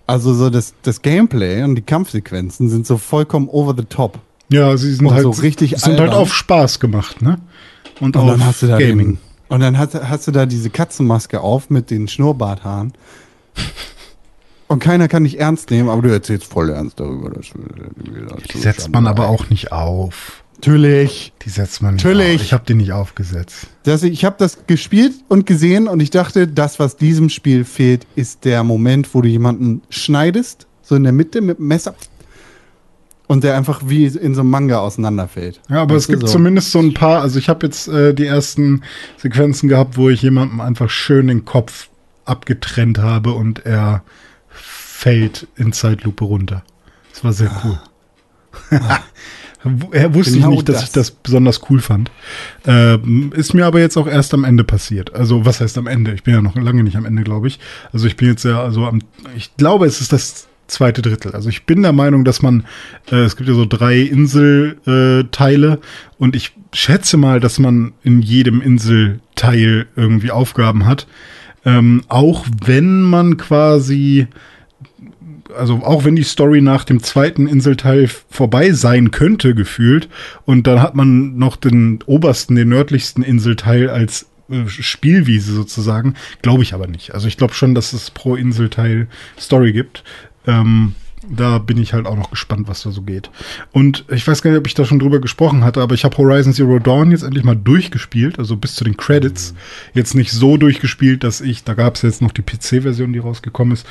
Also so das, das Gameplay und die Kampfsequenzen sind so vollkommen over the top.
Ja, sie sind
Und
halt
so richtig
sind halt auf Spaß gemacht, ne? Und,
Und dann hast du da
Gaming.
Den, und dann hast, hast du da diese Katzenmaske auf mit den Schnurrbarthaaren. Und keiner kann dich ernst nehmen, aber du erzählst voll ernst darüber. Dass,
Die setzt man aber auch nicht auf.
Natürlich.
Die setzt man nicht
Natürlich.
auf. Ich habe die nicht aufgesetzt.
Das, ich habe das gespielt und gesehen und ich dachte, das, was diesem Spiel fehlt, ist der Moment, wo du jemanden schneidest, so in der Mitte mit dem Messer und der einfach wie in so einem Manga auseinanderfällt.
Ja, aber
Weißt
es gibt
so.
zumindest so ein paar, also ich habe jetzt äh, die ersten Sequenzen gehabt, wo ich jemandem einfach schön den Kopf abgetrennt habe und er fällt in Zeitlupe runter. Das war sehr cool. er wusste
Genau
ich nicht, dass
das.
ich das besonders cool fand. Ähm, ist mir aber jetzt auch erst am Ende passiert. Also was heißt am Ende? Ich bin ja noch lange nicht am Ende, glaube ich. Also ich bin jetzt ja, also am, ich glaube, es ist das zweite Drittel. Also ich bin der Meinung, dass man, äh, es gibt ja so drei Inselteile äh, und ich schätze mal, dass man in jedem Inselteil irgendwie Aufgaben hat. Ähm, auch wenn man quasi also auch wenn die Story nach dem zweiten Inselteil vorbei sein könnte, gefühlt, und dann hat man noch den obersten, den nördlichsten Inselteil als äh, Spielwiese sozusagen, glaube ich aber nicht. Also ich glaube schon, dass es pro Inselteil Story gibt. Ähm, da bin ich halt auch noch gespannt, was da so geht. Und ich weiß gar nicht, ob ich da schon drüber gesprochen hatte, aber ich habe Horizon Zero Dawn jetzt endlich mal durchgespielt, also bis zu den Credits. Jetzt nicht so durchgespielt, dass ich, da gab es jetzt noch die PC-Version, die rausgekommen ist.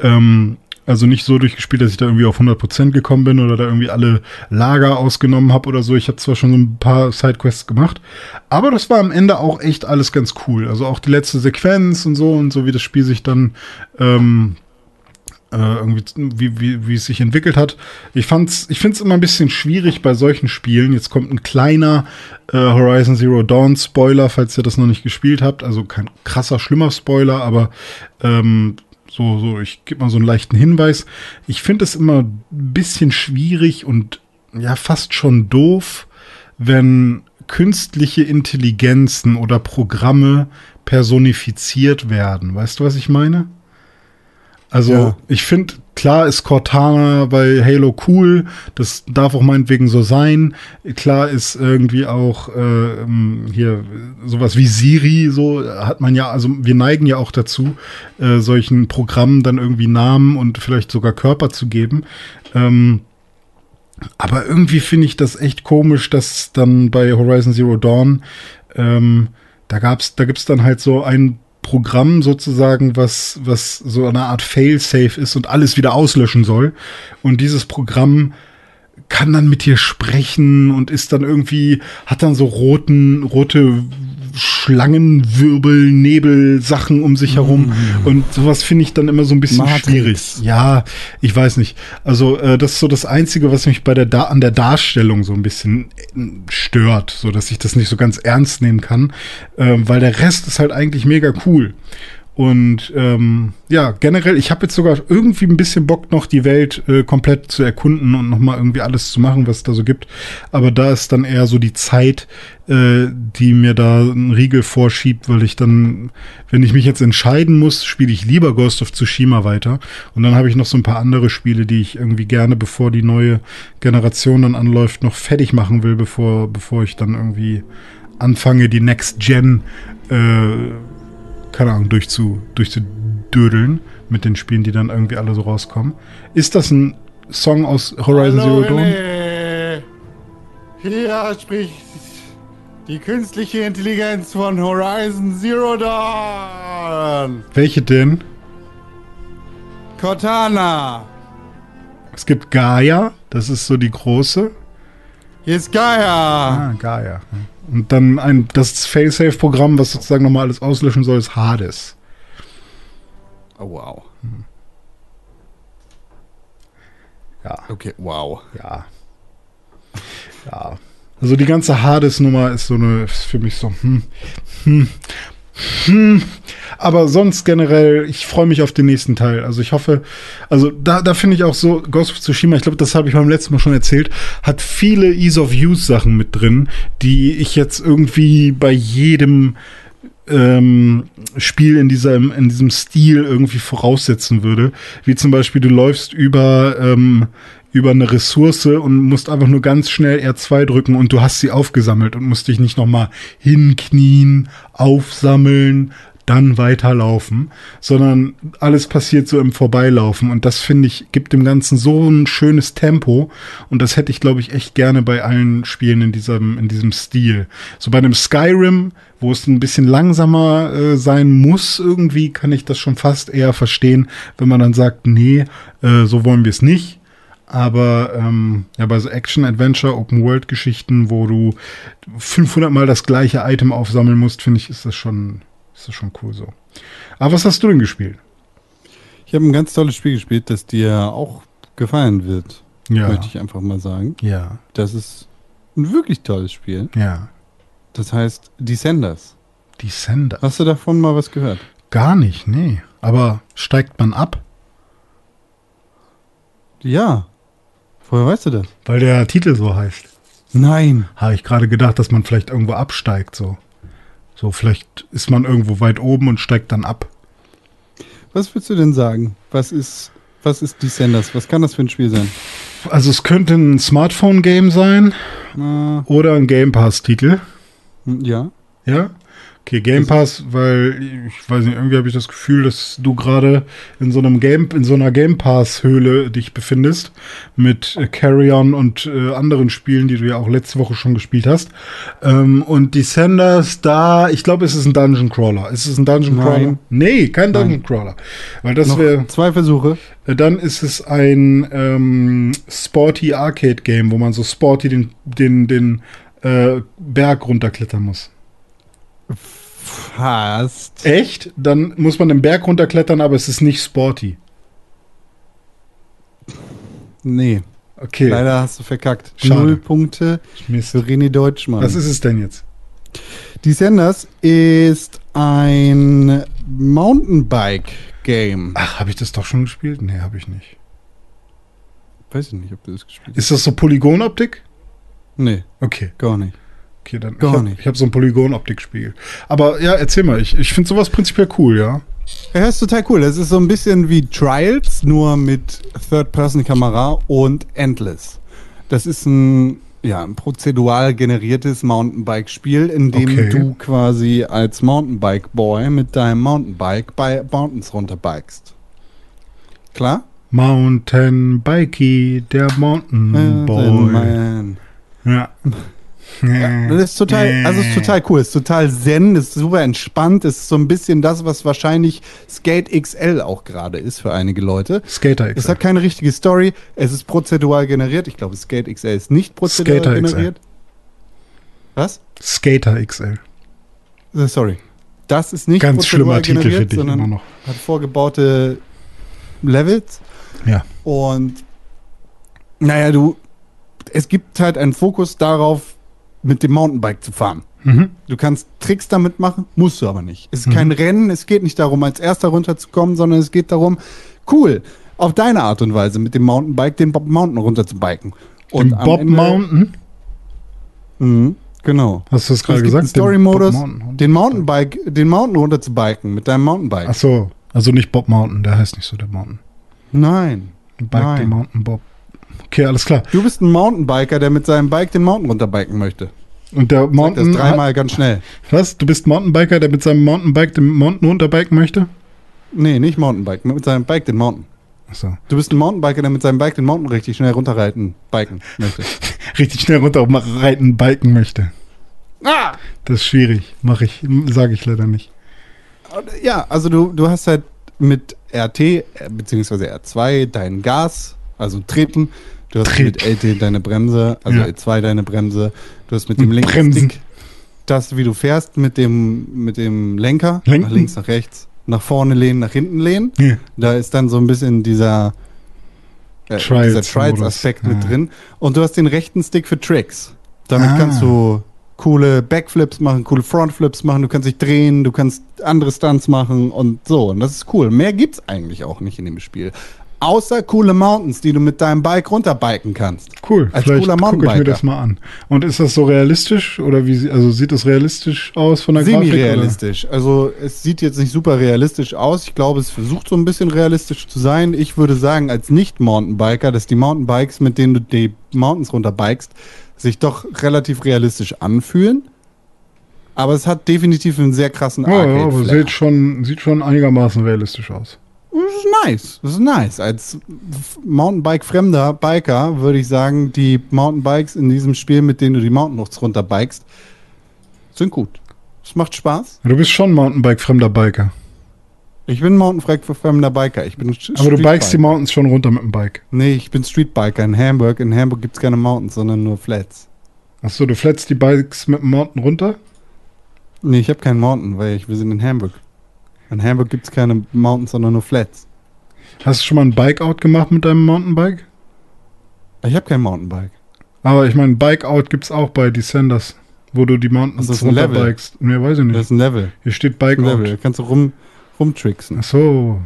Ähm, also nicht so durchgespielt, dass ich da irgendwie auf 100% gekommen bin oder da irgendwie alle Lager ausgenommen habe oder so. Ich habe zwar schon so ein paar Sidequests gemacht, aber das war am Ende auch echt alles ganz cool. Also auch die letzte Sequenz und so und so, wie das Spiel sich dann ähm, äh, irgendwie, wie, wie, wie es sich entwickelt hat. Ich fand's, ich finde es immer ein bisschen schwierig bei solchen Spielen. Jetzt kommt ein kleiner äh, Horizon Zero Dawn Spoiler, falls ihr das noch nicht gespielt habt. Also kein krasser, schlimmer Spoiler, aber ähm, so, so, ich gebe mal so einen leichten Hinweis. Ich finde es immer ein bisschen schwierig und ja, fast schon doof, wenn künstliche Intelligenzen oder Programme personifiziert werden. Weißt du, was ich meine? Also,
Ja.
ich finde, klar ist Cortana bei Halo cool, das darf auch meinetwegen so sein. Klar ist irgendwie auch äh, ähm, hier sowas wie Siri, so hat man ja, also wir neigen ja auch dazu, äh, solchen Programmen dann irgendwie Namen und vielleicht sogar Körper zu geben. Ähm, aber irgendwie finde ich das echt komisch, dass dann bei Horizon Zero Dawn, ähm, da gab's, da gibt's dann halt so ein Programm sozusagen, was, was so eine Art Fail-Safe ist und alles wieder auslöschen soll. Und dieses Programm kann dann mit dir sprechen und ist dann irgendwie, hat dann so roten, rote Schlangenwirbel, Nebel-Sachen um sich herum. Und sowas finde ich dann immer so ein bisschen
Matrix.
schwierig. Ja, ich weiß nicht. Also, äh, das ist so das Einzige, was mich bei der da an der Darstellung so ein bisschen äh, stört, so dass ich das nicht so ganz ernst nehmen kann, äh, weil der Rest ist halt eigentlich mega cool. Und ähm, ja, generell, ich habe jetzt sogar irgendwie ein bisschen Bock, noch die Welt äh, komplett zu erkunden und nochmal irgendwie alles zu machen, was es da so gibt. Aber da ist dann eher so die Zeit, äh, die mir da einen Riegel vorschiebt, weil ich dann, wenn ich mich jetzt entscheiden muss, spiele ich lieber Ghost of Tsushima weiter. Und dann habe ich noch so ein paar andere Spiele, die ich irgendwie gerne, bevor die neue Generation dann anläuft, noch fertig machen will, bevor, bevor ich dann irgendwie anfange, die Next Gen äh, keine Ahnung, durchzu, durchzudödeln mit den Spielen, die dann irgendwie alle so rauskommen. Ist das ein Song aus Horizon Zero Dawn?
Hier spricht die künstliche Intelligenz von Horizon Zero Dawn.
Welche denn?
Cortana.
Es gibt Gaia, das ist so die große.
Hier ist Gaia.
Ah, Gaia. Und dann ein, das Failsafe-Programm, was sozusagen nochmal alles auslöschen soll, ist Hades.
Oh, wow.
Ja,
Okay, wow.
ja. Ja. Also die ganze Hades-Nummer ist so eine, ist für mich so, hm, hm, hm. Aber sonst generell, ich freue mich auf den nächsten Teil. Also ich hoffe, also da, da finde ich auch so, Ghost of Tsushima, ich glaube, das habe ich beim letzten Mal schon erzählt, hat viele Ease of Use Sachen mit drin, die ich jetzt irgendwie bei jedem ähm, Spiel in diesem, in diesem Stil irgendwie voraussetzen würde. Wie zum Beispiel, du läufst über, ähm, über eine Ressource und musst einfach nur ganz schnell R2 drücken und du hast sie aufgesammelt und musst dich nicht nochmal hinknien, aufsammeln, dann weiterlaufen, sondern alles passiert so im Vorbeilaufen und das finde ich, gibt dem Ganzen so ein schönes Tempo und das hätte ich, glaube ich, echt gerne bei allen Spielen in diesem, in diesem Stil. So bei einem Skyrim, wo es ein bisschen langsamer äh, sein muss, irgendwie kann ich das schon fast eher verstehen, wenn man dann sagt, nee, äh, so wollen wir es nicht. Aber ähm, ja, bei so Action-Adventure, Open-World-Geschichten, wo du 500 Mal das gleiche Item aufsammeln musst, finde ich, ist das schon, ist das schon cool so. Aber was hast du denn gespielt?
Ich habe ein ganz tolles Spiel gespielt, das dir auch gefallen wird.
Ja.
Möchte ich einfach mal sagen.
Ja,
Das ist ein wirklich tolles Spiel.
ja.
Das heißt Descenders.
Descender.
Hast du davon mal was gehört?
Gar nicht, nee. Aber steigt man ab?
Ja. Woher weißt du das?
Weil der Titel so heißt.
Nein.
Habe ich gerade gedacht, dass man vielleicht irgendwo absteigt, so. So, vielleicht ist man irgendwo weit oben und steigt dann ab.
Was würdest du denn sagen? Was ist, was ist Descenders? Was kann das für ein Spiel sein?
Also es könnte ein Smartphone-Game sein
Na,
oder ein Game Pass-Titel.
ja.
Ja? Okay, Game Pass, weil ich weiß nicht, irgendwie habe ich das Gefühl, dass du gerade in so einem Game, in so einer Game Pass-Höhle dich befindest mit äh, Carrion und äh, anderen Spielen, die du ja auch letzte Woche schon gespielt hast. Ähm, und Descenders, da, ich glaube, es ist ein Dungeon Crawler. Ist es ein Dungeon
Nein.
Crawler? Nee, kein Dungeon
Nein.
Crawler. Weil das wäre.
zwei Versuche.
Äh, Dann ist es ein ähm, Sporty Arcade Game, wo man so sporty den, den, den äh, Berg runterklettern muss.
Fast.
Echt? Dann muss man den Berg runterklettern, aber es ist nicht sporty.
Nee,
Okay.
leider hast du verkackt.
Schade.
Null Punkte
Mist.
für René Deutschmann.
Was ist es denn jetzt?
Descenders ist ein Mountainbike-Game.
Ach, habe ich das doch schon gespielt? Nee, habe ich nicht.
Weiß ich nicht, ob du das gespielt hast.
Ist das so Polygonoptik?
Nee,
Okay,
gar nicht.
Okay, dann.
Gar
ich hab,
nicht.
Ich habe so ein Polygonoptik-Spiel. Aber ja, erzähl mal. Ich, ich finde sowas prinzipiell cool, ja.
Ja, das ist total cool. Das ist so ein bisschen wie Trials, nur mit Third-Person-Kamera und Endless. Das ist ein, ja, ein prozedural generiertes Mountainbike-Spiel, in dem
Okay.
du quasi als Mountainbike-Boy mit deinem Mountainbike bei Mountains runterbikest. Klar?
Mountain Bikey, der Mountain
Äh,
Boy.
Man.
Ja.
Das ist total, also es ist total cool, es ist total zen, es ist super entspannt, es ist so ein bisschen das, was wahrscheinlich Skate XL auch gerade ist für einige Leute.
Skater
Es
XL.
hat keine richtige Story, es ist prozedural generiert. Ich glaube, Skate XL ist nicht prozedural
Skater XL.
generiert. Was?
Skater XL.
äh, sorry. Das ist nicht
Ganz schlimmer Titel
generiert,
ich
sondern
immer noch.
hat vorgebaute Levels.
Ja.
Und naja, du, es gibt halt einen Fokus darauf, mit dem Mountainbike zu fahren.
Mhm.
Du kannst Tricks damit machen, musst du aber nicht. Es ist kein Rennen, es geht nicht darum, als erster runterzukommen, sondern es geht darum, cool, auf deine Art und Weise mit dem Mountainbike den Bob Mountain runterzubiken. Und
Den Bob
Ende-
Mountain.
Mhm, genau.
Hast du das
Es
gerade gesagt? Den
Story-Modus,
Mountain.
den Mountainbike, den Mountain runterzubiken mit deinem Mountainbike.
Ach so, also nicht Bob Mountain, der heißt nicht so der Mountain.
Nein.
Bike
Nein.
den Mountain Bob. Okay, alles klar.
Du bist ein Mountainbiker, der mit seinem Bike den Mountain runterbiken möchte.
Und der
Sag das
Mountain.
dreimal ganz schnell.
Was? Du bist Mountainbiker, der mit seinem Mountainbike den Mountain runterbiken möchte?
Nee, nicht Mountainbike, mit seinem Bike den Mountain.
Achso.
Du bist ein Mountainbiker, der mit seinem Bike den Mountain richtig schnell runterreiten, biken möchte.
Richtig schnell runter mal reiten, biken möchte.
ah!
Das ist schwierig. Mache ich, sage ich leider nicht.
Ja, also du, du hast halt mit RT beziehungsweise R2 dein Gas, also treten. Du hast
Treten.
mit LT deine Bremse, also
Ja.
L2 deine Bremse. Du hast mit dem linken
Bremsen.
Stick das, wie du fährst, mit dem, mit dem Lenker.
Lenken.
Nach links, nach rechts. Nach vorne lehnen, nach hinten lehnen.
Ja.
Da ist dann so ein bisschen dieser, äh,
Trials-
dieser Trials-Aspekt
Modus.
mit
Ja.
drin. Und du hast den rechten Stick für Tricks. Damit
Ah.
kannst du coole Backflips machen, coole Frontflips machen, du kannst dich drehen, du kannst andere Stunts machen und so. Und das ist cool. Mehr gibt's eigentlich auch nicht in dem Spiel. Außer coole Mountains, die du mit deinem Bike runterbiken kannst.
Cool.
Als
Vielleicht
cooler
gucke ich mir
Mountainbiker.
das mal an. Und ist das so realistisch? Oder wie, also sieht das realistisch aus von der Grafik? oder?
Semi-realistisch. Also es sieht jetzt nicht super realistisch aus. Ich glaube, es versucht so ein bisschen realistisch zu sein. Ich würde sagen, als Nicht-Mountainbiker, dass die Mountainbikes, mit denen du die Mountains runterbikest, sich doch relativ realistisch anfühlen. Aber es hat definitiv einen sehr krassen
Oh, ja, aber
Arcade-Flair.
sieht schon, sieht schon einigermaßen realistisch aus.
Das ist nice. Das ist nice. Als Mountainbike-fremder Biker würde ich sagen, die Mountainbikes in diesem Spiel, mit denen du die Mountains runterbikest, sind gut. Es macht Spaß.
Du bist schon Mountainbike-fremder Biker.
Ich bin Mountainbike-fremder Biker. Ich bin
Aber du bikest die. Mountains schon runter mit dem Bike.
Nee, ich bin Streetbiker in Hamburg. In Hamburg gibt es keine Mountains, sondern nur Flats.
Achso, du flätst die Bikes mit dem Mountain runter?
Nee, ich habe keinen Mountain, weil ich, wir sind in Hamburg. In Hamburg gibt es keine Mountains, sondern nur Flats.
Hast du schon mal ein Bike-Out gemacht mit deinem Mountainbike?
Ich habe kein Mountainbike.
Aber ich meine, Bike-Out gibt's auch bei Descenders, wo du die Mountains
Also das ist ein Level.
runterbikest. Nee, weiß ich nicht.
Das ist ein Level.
Hier steht. Bike-Out.
Da kannst du rum, rumtricksen.
Achso.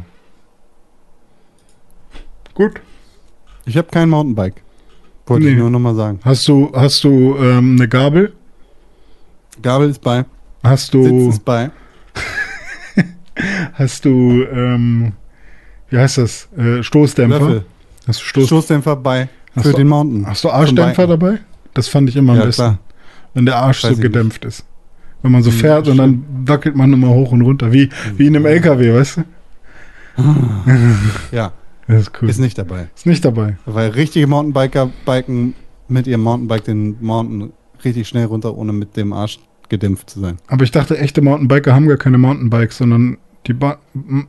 Gut.
Ich habe kein Mountainbike. Wollte
Nee.
ich nur nochmal sagen.
Hast du, hast du ähm, eine Gabel?
Gabel ist bei,
Hast
Sitz
du,
ist bei.
Hast du, ähm, wie heißt das? Äh, Stoßdämpfer?
Löffel.
Hast du Stoß,
Stoßdämpfer bei.
Hast
Für
du-
den Mountain.
hast du Arschdämpfer dabei? Das fand ich immer am
Ja,
besten.
klar.
Wenn der Arsch so gedämpft ist. Wenn man so
Hm,
fährt und dann wackelt man immer hoch und runter. Wie, wie in einem LKW, weißt du?
Ja,
Das ist cool.
ist nicht dabei.
Ist nicht dabei.
Weil richtige Mountainbiker biken mit ihrem Mountainbike den Mountain richtig schnell runter, ohne mit dem Arsch gedämpft zu sein.
Aber ich dachte, echte Mountainbiker haben gar keine Mountainbikes, sondern die ba M-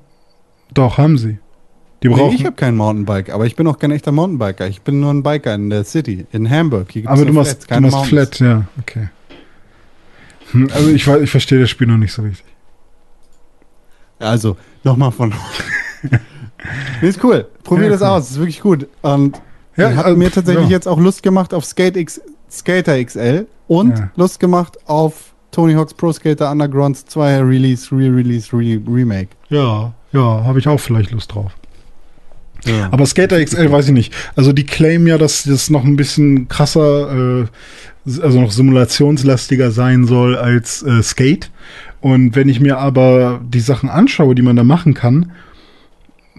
Doch, haben sie. Die
Nee,
brauchen.
ich habe kein Mountainbike, aber ich bin auch kein echter Mountainbiker. Ich bin nur ein Biker in der City, in Hamburg.
Aber du machst,
Flats,
du machst
Mountains.
flat, ja, okay. Hm, Also ich, ich verstehe das Spiel noch nicht so richtig.
Also, nochmal von. nee, ist cool. Probier
Ja,
das
cool.
aus, ist wirklich gut. Und
Ja,
hat
also,
mir tatsächlich
ja.
jetzt auch Lust gemacht auf Skate X, Skater XL und. Lust gemacht auf Tony Hawk's Pro Skater Undergrounds 2 Release, Re-Release, Re Remake.
Ja, ja, habe ich auch vielleicht Lust drauf.
Ja.
Aber Skater XL weiß ich nicht. Also die claimen ja, dass das noch ein bisschen krasser, äh, also noch simulationslastiger sein soll als äh, Skate. Und wenn ich mir aber die Sachen anschaue, die man da machen kann,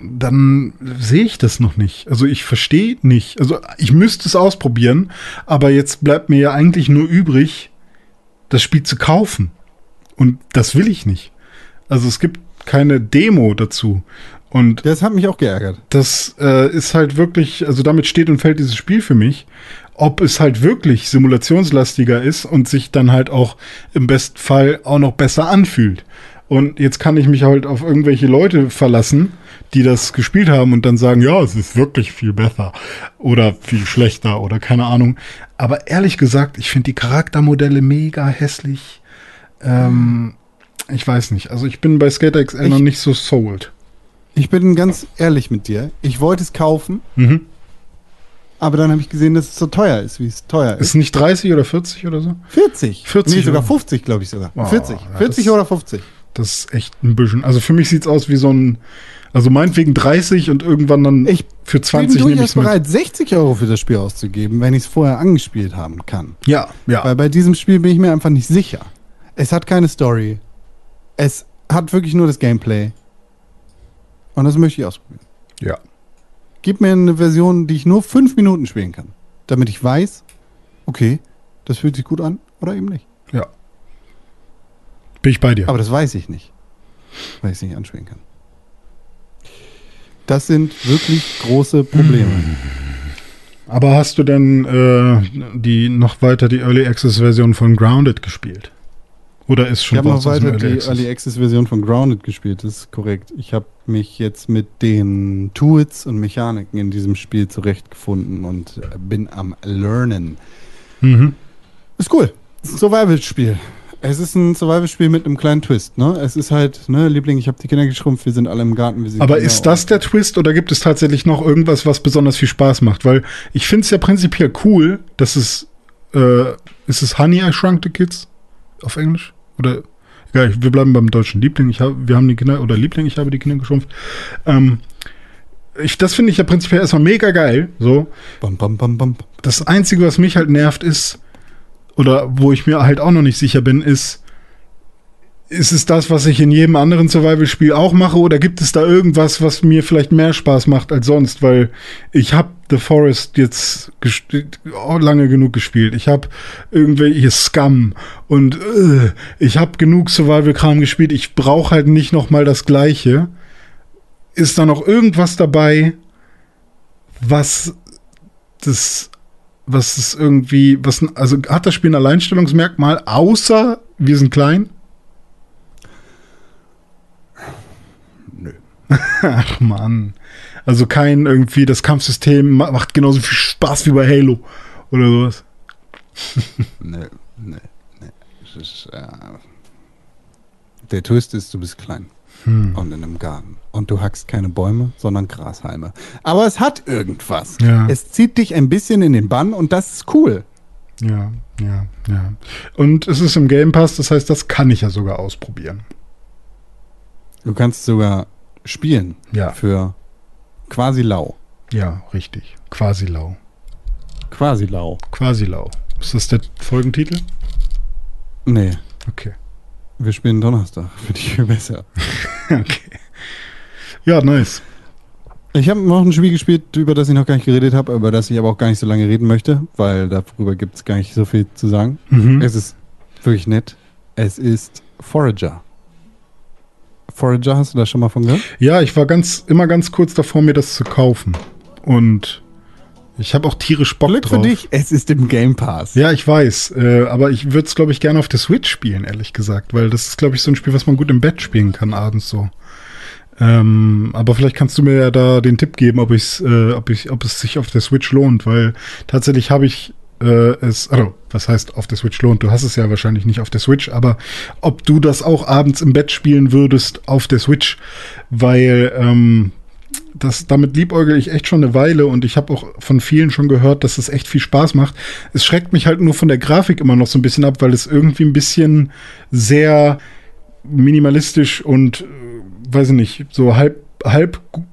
dann sehe ich das noch nicht. Also ich verstehe nicht. Also ich müsste es ausprobieren, aber jetzt bleibt mir ja eigentlich nur übrig, das Spiel zu kaufen. Und das will ich nicht. Also es gibt keine Demo dazu. Und
das hat mich auch geärgert.
das äh, ist halt wirklich, also damit steht und fällt dieses Spiel für mich. Ob es halt wirklich simulationslastiger ist und sich dann halt auch im besten Fall auch noch besser anfühlt. Und jetzt kann ich mich halt auf irgendwelche Leute verlassen, die das gespielt haben und dann sagen, ja, es ist wirklich viel besser oder viel schlechter oder keine Ahnung. Aber ehrlich gesagt, ich finde die Charaktermodelle mega hässlich. Ähm, Ich weiß nicht. Also ich bin bei Skater XL
Ich-
noch nicht so sold.
Ich bin ganz ehrlich mit dir. Ich wollte es kaufen,
Mhm.
aber dann habe ich gesehen, dass es so teuer ist, wie es teuer ist.
Ist nicht 30 oder 40 oder so?
40.
40
Nee, sogar
Euro.
50, glaube ich sogar.
Oh,
40.
ja,
40
das-
oder 50.
Das ist echt ein bisschen. Also für mich sieht's aus wie so ein. Also meinetwegen 30 und irgendwann dann
Ich
für
Ich
20
bin
nehme ich mit.
bereit, 60 Euro für das Spiel auszugeben, wenn ich es vorher angespielt haben kann.
Ja, ja.
Weil bei diesem Spiel bin ich mir einfach nicht sicher. Es hat keine Story. Es hat wirklich nur das Gameplay. Und das möchte ich ausprobieren.
ja.
Gib mir eine Version, die ich nur fünf Minuten spielen kann. Damit ich weiß, okay, das fühlt sich gut an oder eben nicht.
Bin ich bei dir.
Aber das weiß ich nicht, weil ich es nicht anspielen kann. Das sind wirklich große Probleme.
Aber hast du denn äh, die noch weiter die Early Access Version von Grounded gespielt? Oder ist
Ich
schon
habe noch weiter die
Early Access?
Early Access Version von Grounded gespielt, das ist korrekt. Ich habe mich jetzt mit den Tools und Mechaniken in diesem Spiel zurechtgefunden und äh, bin am Lernen.
Mhm.
Ist cool. Ist ein Survival-Spiel. Es ist ein Survival-Spiel mit einem kleinen Twist, ne? Es ist halt, ne, Liebling, ich habe die Kinder geschrumpft, wir sind alle im Garten. Wir sind
Aber
Kinder
ist das der Twist oder gibt es tatsächlich noch irgendwas, was besonders viel Spaß macht? Weil ich finde es ja prinzipiell cool, dass es äh, ist es Honey I Shrunk the Kids auf Englisch oder egal, wir bleiben beim deutschen Liebling. Ich habe, wir haben die Kinder oder Liebling, ich habe die Kinder geschrumpft. Ähm, ich, das finde ich ja prinzipiell erstmal mega geil. So,
Bam, bam, bam, bam.
das Einzige, was mich halt nervt, ist, oder wo ich mir halt auch noch nicht sicher bin, ist, ist es das, was ich in jedem anderen Survival-Spiel auch mache, oder gibt es da irgendwas, was mir vielleicht mehr Spaß macht als sonst? Weil ich habe The Forest jetzt oh, lange genug gespielt. Ich habe irgendwelche Scum und äh, ich habe genug Survival-Kram gespielt. Ich brauche halt nicht noch mal das Gleiche. Ist da noch irgendwas dabei, was das was ist irgendwie, was, also hat das Spiel ein Alleinstellungsmerkmal, außer wir sind klein?
Nö.
Ach man. Also kein irgendwie, das Kampfsystem ma- macht genauso viel Spaß wie bei Halo oder sowas.
Nö, nö, nö. Ist, äh, der Twist ist, du bist klein.
Hm.
Und in einem Garten. Und du hackst keine Bäume, sondern Grashalme. Aber es hat irgendwas.
Ja.
Es zieht dich ein bisschen in den Bann und das ist cool.
Ja, ja, ja. Und es ist im Game Pass, das heißt, das kann ich ja sogar ausprobieren.
Du kannst sogar spielen
Ja.
für quasi lau.
Ja, richtig. Quasi lau.
Quasi lau.
Quasi lau. Ist das der Folgentitel?
Nee,
Okay.
wir spielen Donnerstag. Finde ich viel besser.
okay. Ja, nice.
Ich habe noch ein Spiel gespielt, über das ich noch gar nicht geredet habe, über das ich aber auch gar nicht so lange reden möchte, weil darüber gibt es gar nicht so viel zu sagen.
Mhm.
Es ist wirklich nett. Es ist Forager. Forager, hast du da schon mal von gehört?
Ja, ich war ganz, immer ganz kurz davor, mir das zu kaufen. Und ich habe auch tierisch Bock
Glück
drauf.
für dich, es ist im Game Pass.
Ja, ich weiß. Äh, aber ich würde es, glaube ich, gerne auf der Switch spielen, ehrlich gesagt. Weil das ist, glaube ich, so ein Spiel, was man gut im Bett spielen kann, abends so. Ähm, aber vielleicht kannst du mir ja da den Tipp geben, ob, ich's, äh, ob, ich, ob es sich auf der Switch lohnt. Weil tatsächlich habe ich äh, es, also, was heißt auf der Switch lohnt? Du hast es ja wahrscheinlich nicht auf der Switch, aber ob du das auch abends im Bett spielen würdest auf der Switch, weil ähm, das, damit liebäugel ich echt schon eine Weile und ich habe auch von vielen schon gehört, dass es echt viel Spaß macht. Es schreckt mich halt nur von der Grafik immer noch so ein bisschen ab, weil es irgendwie ein bisschen sehr minimalistisch und, weiß ich nicht, so halb, halb gu-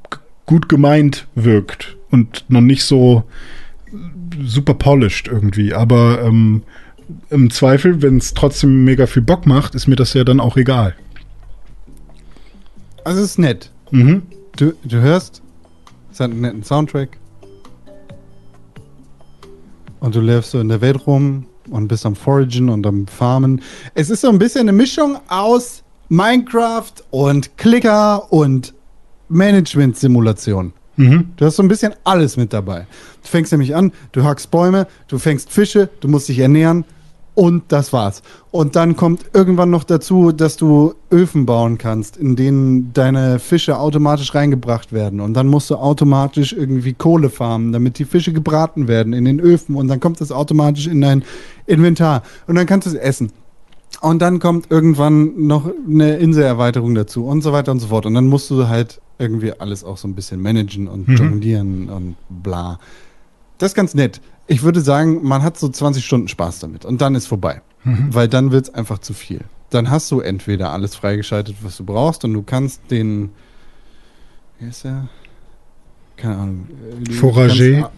gut gemeint wirkt und noch nicht so super polished irgendwie. Aber ähm, im Zweifel, wenn es trotzdem mega viel Bock macht, ist mir das ja dann auch egal.
Also es ist nett.
Mhm.
Du, du hörst, es hat einen netten Soundtrack. Und du läufst so in der Welt rum und bist am Foragen und am Farmen. Es ist so ein bisschen eine Mischung aus Minecraft und Clicker und Management-Simulation.
Mhm.
Du hast so ein bisschen alles mit dabei. Du fängst nämlich an, du hackst Bäume, du fängst Fische, du musst dich ernähren und das war's. Und dann kommt irgendwann noch dazu, dass du Öfen bauen kannst, in denen deine Fische automatisch reingebracht werden. Und dann musst du automatisch irgendwie Kohle farmen, damit die Fische gebraten werden in den Öfen. Und dann kommt das automatisch in dein Inventar. Und dann kannst du es essen. Und dann kommt irgendwann noch eine Inselerweiterung dazu und so weiter und so fort. Und dann musst du halt irgendwie alles auch so ein bisschen managen und
Mhm.
jonglieren und bla. Das ist ganz nett. Ich würde sagen, man hat so 20 Stunden Spaß damit und dann ist vorbei.
Mhm.
Weil dann wird es einfach zu viel. Dann hast du entweder alles freigeschaltet, was du brauchst und du kannst den, wie ist der? Keine Ahnung. äh,
Forager.
kannst-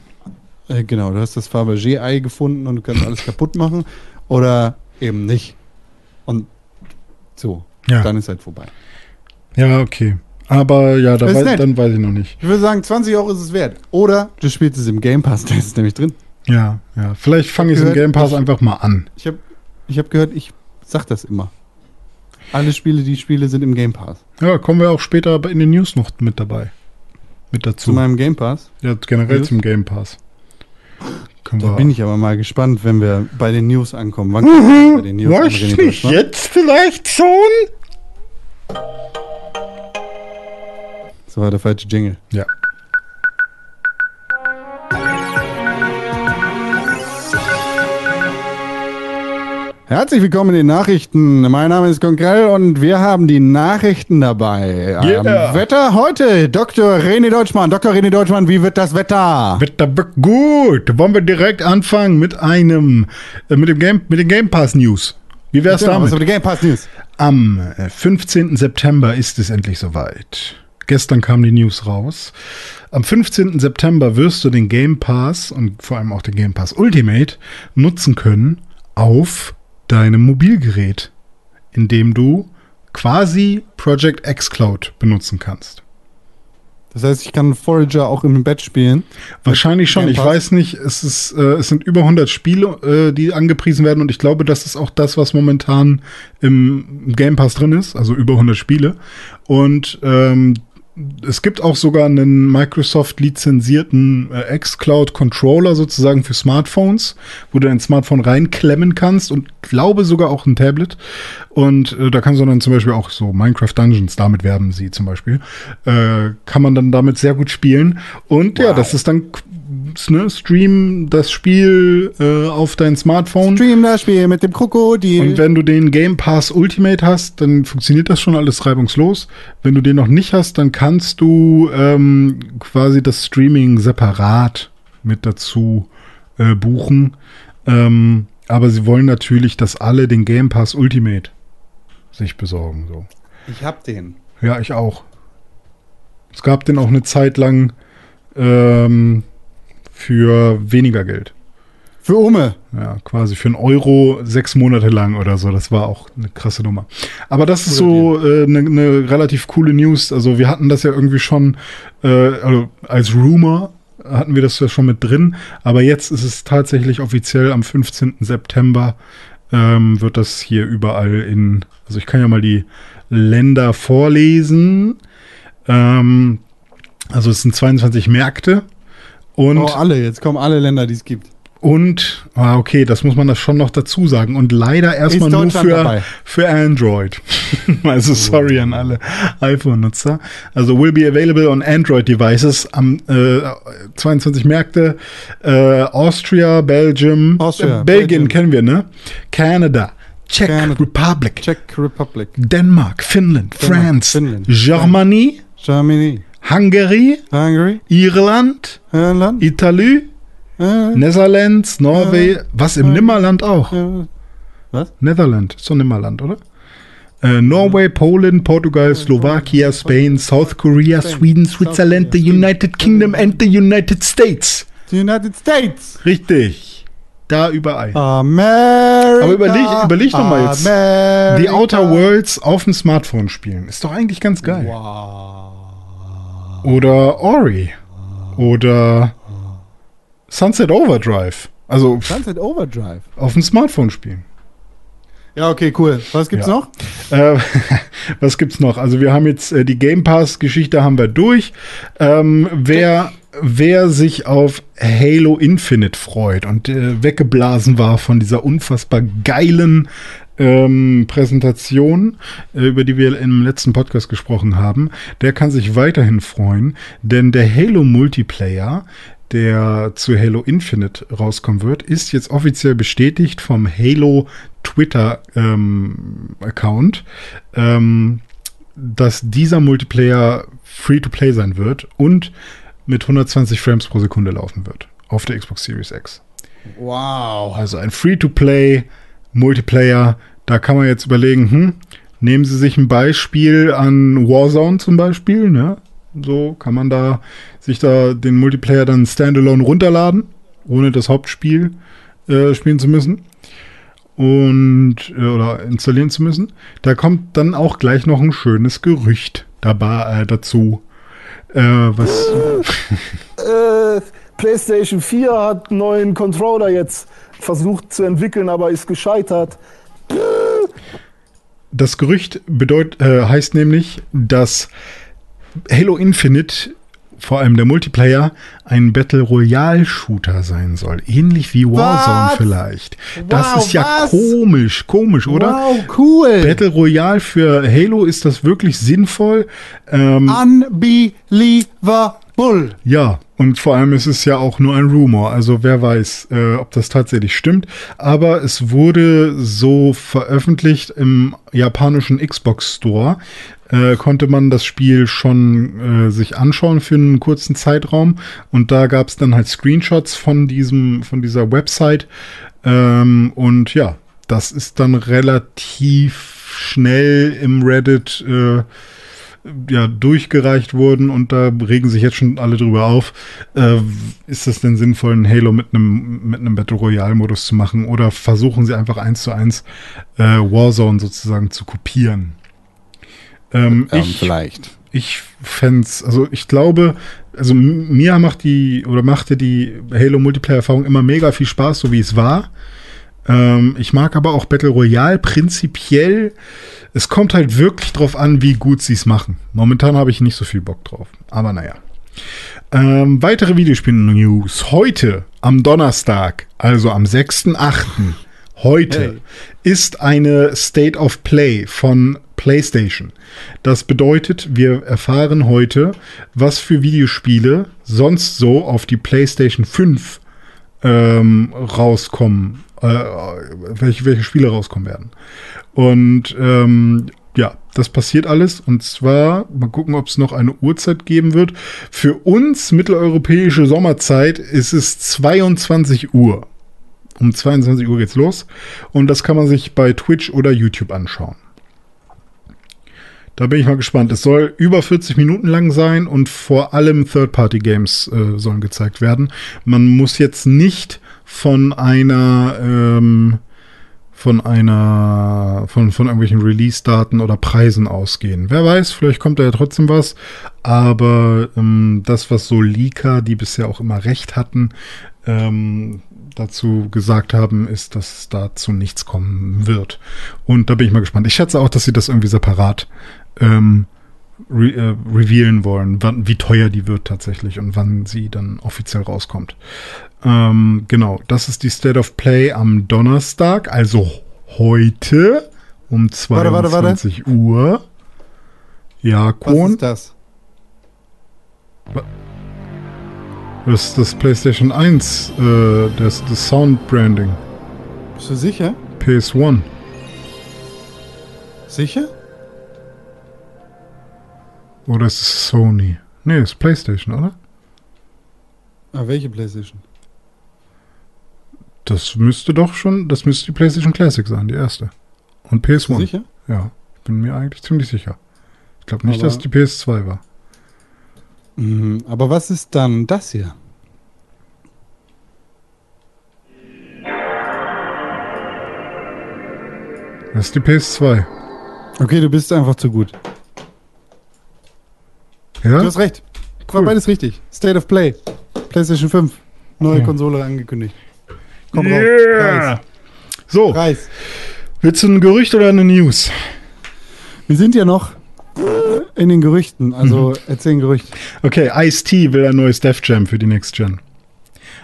Äh, genau, du hast das Fabergé-Ei gefunden und du kannst alles kaputt machen oder eben nicht. Und so,
Ja.
dann ist halt vorbei.
Ja, okay. Aber ja, da
Das ist
wei
nett.
dann weiß ich noch nicht.
Ich würde sagen, 20 Euro ist es wert. Oder du spielst es im Game Pass, der ist nämlich drin.
Ja, ja. Vielleicht fange ich es im Game Pass
ich-
einfach mal an.
Ich habe ich hab gehört, ich sag das immer. Alle Spiele, die ich spiele, sind im Game Pass.
Ja, kommen wir auch später in den News noch mit dabei. Mit
Zu
dazu.
meinem Game Pass.
ja, generell
News?
zum Game Pass. Können
Da
wir
bin ich aber mal gespannt, wenn wir bei den News ankommen. Wann kommen wir bei den News an,
Was
René
nicht jetzt vielleicht schon?
Das war der falsche Jingle.
Ja.
Herzlich willkommen in den Nachrichten. Mein Name ist Konkrell und wir haben die Nachrichten dabei.
Yeah.
Am Wetter heute Dr. René Deutschmann. Dr. René Deutschmann, wie wird das Wetter?
Wetter wird gut. Wollen wir direkt anfangen mit einem, äh, mit dem Game, mit den Game Pass News. Wie wär's
Genau, was
damit?
die Game Pass News?
Am äh, 15. September ist es endlich soweit. Gestern kam die News raus. Am 15. September wirst du den Game Pass und vor allem auch den Game Pass Ultimate nutzen können auf deinem Mobilgerät, indem du quasi Project X Cloud benutzen kannst.
Das heißt, ich kann Forager auch im Bett spielen.
Wahrscheinlich schon. Ich weiß nicht. Es ist, äh, es sind über 100 Spiele, äh, die angepriesen werden und ich glaube, das ist auch das, was momentan im Game Pass drin ist. Also über 100 Spiele. Und ähm, es gibt auch sogar einen Microsoft lizenzierten äh, xCloud Controller sozusagen für Smartphones, wo du dein Smartphone reinklemmen kannst und glaube sogar auch ein Tablet. Und äh, da kannst du dann zum Beispiel auch so Minecraft Dungeons, damit werben sie zum Beispiel, äh, kann man dann damit sehr gut spielen. Und ja, das ist dann ne, stream das Spiel äh, auf dein Smartphone.
Stream das Spiel mit dem Krokodil.
Und wenn du den Game Pass Ultimate hast, dann funktioniert das schon alles reibungslos. Wenn du den noch nicht hast, dann kannst du ähm, quasi das Streaming separat mit dazu äh, buchen. Ähm, aber sie wollen natürlich, dass alle den Game Pass Ultimate sich besorgen. So.
ich hab den.
Ja, ich auch. Es gab den auch eine Zeit lang ähm, für weniger Geld.
Für Ume.
Ja, quasi für einen Euro sechs Monate lang oder so. Das war auch eine krasse Nummer. Aber das ist so eine äh, ne- ne relativ coole News. Also wir hatten das ja irgendwie schon äh, also als Rumor hatten wir das ja schon mit drin. Aber jetzt ist es tatsächlich offiziell am 15. September ähm, wird das hier überall in, also ich kann ja mal die Länder vorlesen. Ähm, also es sind 22 Märkte. Und
Oh, alle. Jetzt kommen alle Länder, die es gibt.
und, ah, okay, das muss man das schon noch dazu sagen. Und leider erstmal nur für,
dabei?
für Android. also sorry an alle iPhone-Nutzer. Also will be available on Android devices am äh, 22 Märkte. Äh, Austria, Belgium,
Austria,
äh, Belgien
Belgium.
kennen wir, ne? Canada, Czech
Canada.
Republic,
Czech Republic.
Denmark, Finland,
Denmark,
France,
Finnland,
Germany,
Germany.
Hungary,
Hungary.
Irland,
Irland.
Italy,
Äh,
Netherlands, Norwegen, was im Nimmerland auch.
äh, was?
Netherland, ist doch Nimmerland, oder? Äh, Norway, Poland, Portugal, Slowakia, Spain, South Korea, Sweden, Switzerland, the United Kingdom and the United States.
The United States.
Richtig. Da überall.
America.
Aber überleg- überleg doch mal jetzt.
America.
Die Outer Worlds auf dem Smartphone spielen. Ist doch eigentlich ganz geil.
Wow.
Oder Ori. Oder Sunset Overdrive. Also
Sunset Overdrive.
auf dem Smartphone spielen.
Ja, okay, cool. Was gibt's
Ja.
noch?
Äh, was gibt's noch? Also wir haben jetzt äh, die Game Pass Geschichte haben wir durch. Ähm, wer wer sich auf Halo Infinite freut und äh, weggeblasen war von dieser unfassbar geilen ähm, Präsentation, äh, über die wir im letzten Podcast gesprochen haben, der kann sich weiterhin freuen, denn der Halo Multiplayer der zu Halo Infinite rauskommen wird, ist jetzt offiziell bestätigt vom Halo Twitter ähm, Account, ähm, dass dieser Multiplayer Free-to-Play sein wird und mit 120 Frames pro Sekunde laufen wird auf der Xbox Series X.
Wow.
Also ein Free-to-Play Multiplayer. Da kann man jetzt überlegen, hm, nehmen Sie sich ein Beispiel an Warzone zum Beispiel, ne? So kann man da sich da den Multiplayer dann standalone runterladen, ohne das Hauptspiel äh, spielen zu müssen und äh, oder installieren zu müssen. Da kommt dann auch gleich noch ein schönes Gerücht dabei äh, dazu. Äh, was
Äh, PlayStation 4 hat einen neuen Controller jetzt versucht zu entwickeln, aber ist gescheitert.
Das Gerücht bedeut, äh, heißt nämlich, dass Halo Infinite, vor allem der Multiplayer, ein Battle Royale Shooter sein soll. Ähnlich wie Warzone
Was?
vielleicht. Das
Wow,
ist ja
was?
komisch, komisch, oder?
Wow, cool.
Battle Royale für Halo, ist das wirklich sinnvoll? Ähm,
Unbelievable.
Ja, und vor allem ist es ja auch nur ein Rumor, also wer weiß, äh, ob das tatsächlich stimmt. Aber es wurde so veröffentlicht im japanischen Xbox Store. Äh, konnte man das Spiel schon äh, sich anschauen für einen kurzen Zeitraum und da gab es dann halt Screenshots von diesem von dieser Website ähm, und ja das ist dann relativ schnell im Reddit äh, ja, durchgereicht wurden und da regen sich jetzt schon alle drüber auf. Äh, ist es denn sinnvoll, ein Halo mit einem mit einem Battle Royale Modus zu machen oder versuchen sie einfach eins zu eins äh, Warzone sozusagen zu kopieren? Ähm,
Ähm,
ich
vielleicht.
ich fänd's, also ich glaube, also mir macht die oder machte die Halo Multiplayer Erfahrung immer mega viel Spaß, so wie es war. Ähm, ich mag aber auch Battle Royale prinzipiell. Es kommt halt wirklich drauf an, wie gut sie es machen. Momentan habe ich nicht so viel Bock drauf. Aber naja. Ähm, weitere Videospiel-News. Heute, am Donnerstag, also am 6.8., heute,
Hey.
ist eine State of Play von PlayStation. Das bedeutet, wir erfahren heute, was für Videospiele sonst so auf die PlayStation 5 ähm, rauskommen, äh, welche, welche Spiele rauskommen werden. Und ähm, ja, das passiert alles. Und zwar, mal gucken, ob es noch eine Uhrzeit geben wird. Für uns mitteleuropäische Sommerzeit ist es 22 Uhr. Um 22 Uhr geht's los. Und das kann man sich bei Twitch oder YouTube anschauen. Da bin ich mal gespannt. Es soll über 40 Minuten lang sein und vor allem Third-Party-Games äh, sollen gezeigt werden. Man muss jetzt nicht von einer ähm, von einer von, von irgendwelchen Release-Daten oder Preisen ausgehen. Wer weiß, vielleicht kommt da ja trotzdem was. Aber ähm, das, was so Leaker, die bisher auch immer recht hatten, ähm, dazu gesagt haben, ist, dass dazu nichts kommen wird. Und da bin ich mal gespannt. Ich schätze auch, dass sie das irgendwie separat ähm, re äh, revealen wollen, wann, wie teuer die wird tatsächlich und wann sie dann offiziell rauskommt. Ähm, genau, das ist die State of Play am Donnerstag, also heute um
Warte, warte, warte.
22 Uhr. Ja,
Was
Kohn,
ist das?
das ist das PlayStation 1, äh, das, das Sound Branding,
Bist du sicher?
PS1.
Sicher?
Oder ist es Sony? Nee, ist PlayStation, oder?
Ah, welche Playstation?
Das müsste doch schon, das müsste die PlayStation Classic sein, die erste. Und
Bist du
PS1.
sicher?
Ja, ich bin mir eigentlich ziemlich sicher. Ich glaube nicht,
Aber-
dass es die PS2 war.
Mhm, aber was ist dann das hier?
Das ist die PS2.
Okay, du bist einfach zu gut.
Ja?
Du hast recht. War beides richtig. State of Play. PlayStation 5. Neue
Ja.
Konsole angekündigt. Komm
Yeah.
raus.
So,
Preis. Preis.
willst du ein Gerücht oder eine News?
Wir sind ja noch äh, in den Gerüchten. Also erzähl ein Gerücht.
Okay, Ice-T will ein neues Def Jam für die Next Gen.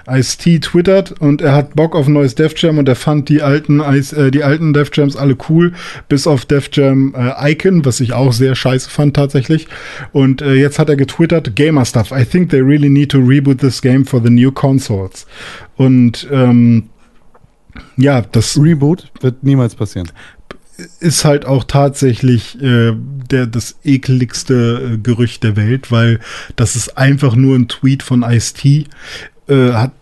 Ice-T twittert und er hat Bock auf ein neues Def Jam und er fand die alten, Ice, äh, die alten Def Jams alle cool, bis auf Def Jam äh, Icon, was ich auch sehr scheiße fand tatsächlich. Und äh, jetzt hat er getwittert, Gamer Stuff, I think they really need to reboot this game for the new consoles. Und ähm, ja, das
Reboot wird niemals passieren.
ist halt auch tatsächlich äh, der, das ekeligste äh, Gerücht der Welt, weil das ist einfach nur ein Tweet von Ice-T. Äh, hat,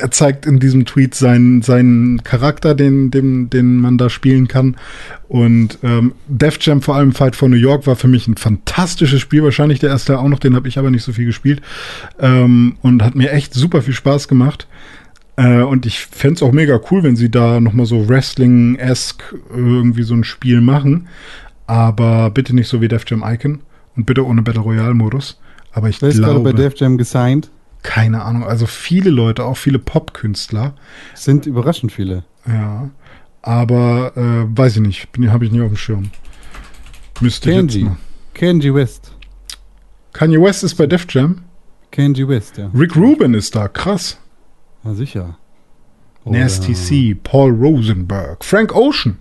er zeigt in diesem Tweet seinen, seinen Charakter, den, den, den man da spielen kann. Und ähm, Def Jam, vor allem Fight for New York, war für mich ein fantastisches Spiel. Wahrscheinlich der erste auch noch, den habe ich aber nicht so viel gespielt. Ähm, und hat mir echt super viel Spaß gemacht. Äh, und ich fände es auch mega cool, wenn sie da nochmal so Wrestling-esque irgendwie so ein Spiel machen. Aber bitte nicht so wie Def Jam Icon und bitte ohne Battle Royale-Modus. Aber ich
Wer ist gerade
glaube,
bei Def Jam gesigned?
keine Ahnung, also viele Leute, auch viele Popkünstler,
Sind überraschend viele.
ja. Aber äh, weiß ich nicht, habe ich nicht auf dem Schirm. Müsste ich jetzt
Kenji.
mal.
Kenji West.
Kanye West ist bei Def Jam.
Kenji West, ja.
Rick Rubin ist da, krass.
Na sicher.
Nasty C, Paul Rosenberg, Frank Ocean.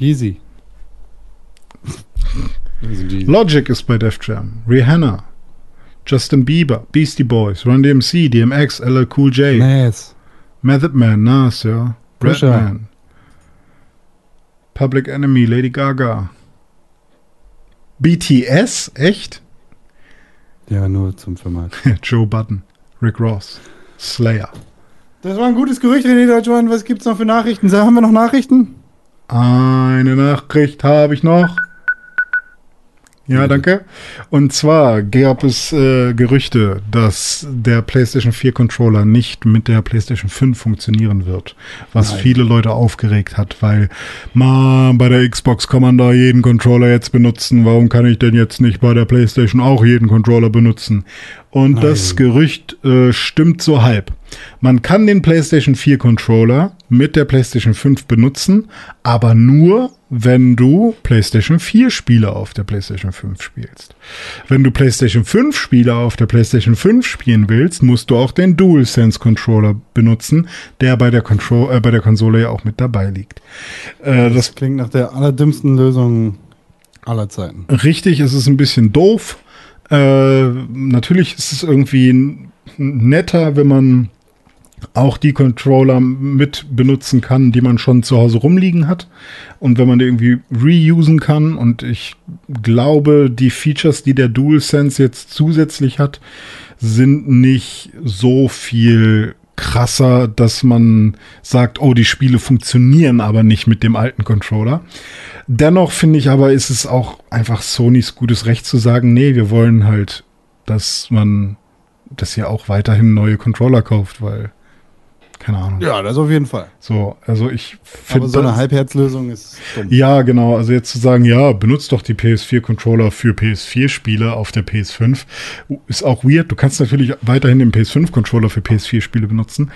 Die-
Logic ist bei Def Jam. Rihanna. Justin Bieber, Beastie Boys, Run DMC, DMX, LL Cool J,
Nas.
Method Man, Nas, ja. Redman. Public Enemy, Lady Gaga. BTS? Echt?
Ja, nur zum Vermerk.
Joe Budden, Rick Ross, Slayer.
Das war ein gutes Gerücht, René Deutschmann. Was gibt's noch für Nachrichten? Haben wir noch Nachrichten?
Eine Nachricht habe ich noch. Ja, danke. Und zwar gab es äh, Gerüchte, dass der PlayStation 4 Controller nicht mit der PlayStation 5 funktionieren wird, was
Nein.
viele Leute aufgeregt hat, weil man bei der Xbox kann man da jeden Controller jetzt benutzen. Warum kann ich denn jetzt nicht bei der PlayStation auch jeden Controller benutzen? Und das Gerücht äh, stimmt so halb. Man kann den PlayStation 4 Controller mit der PlayStation 5 benutzen, aber nur, wenn du PlayStation 4 Spiele auf der PlayStation 5 spielst. Wenn du PlayStation 5 Spiele auf der PlayStation 5 spielen willst, musst du auch den DualSense Controller benutzen, der bei der, Contro äh, bei der Konsole ja auch mit dabei liegt. Äh, das
Das klingt nach der allerdümmsten Lösung aller Zeiten.
Richtig, es ist ein bisschen doof. Äh, natürlich ist es irgendwie netter, wenn man auch die Controller mit benutzen kann, die man schon zu Hause rumliegen hat. Und wenn man die irgendwie reusen kann. Und ich glaube, die Features, die der DualSense jetzt zusätzlich hat, sind nicht so viel krasser, dass man sagt, oh, die Spiele funktionieren aber nicht mit dem alten Controller. Dennoch finde ich aber, ist es auch einfach Sonys gutes Recht zu sagen, nee, wir wollen halt, dass man das ja auch weiterhin neue Controller kauft, weil, keine Ahnung.
Ja, das auf jeden Fall.
So, also ich
Aber
finde
so eine Halbherzlösung ist dumm.
ja, genau. Also jetzt zu sagen, ja, benutzt doch die PS4-Controller für PS4-Spiele auf der PS5, ist auch weird. Du kannst natürlich weiterhin den PS5-Controller für PS4-Spiele benutzen.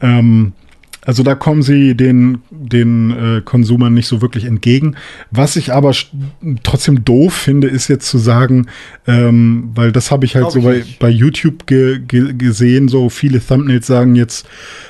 Ähm, also da kommen sie den, den äh, Konsumern nicht so wirklich entgegen. Was ich aber trotzdem doof finde, ist jetzt zu sagen, ähm, weil das habe ich halt
Glaub
so
ich
bei,
nicht.
bei YouTube ge ge gesehen, so viele Thumbnails sagen jetzt,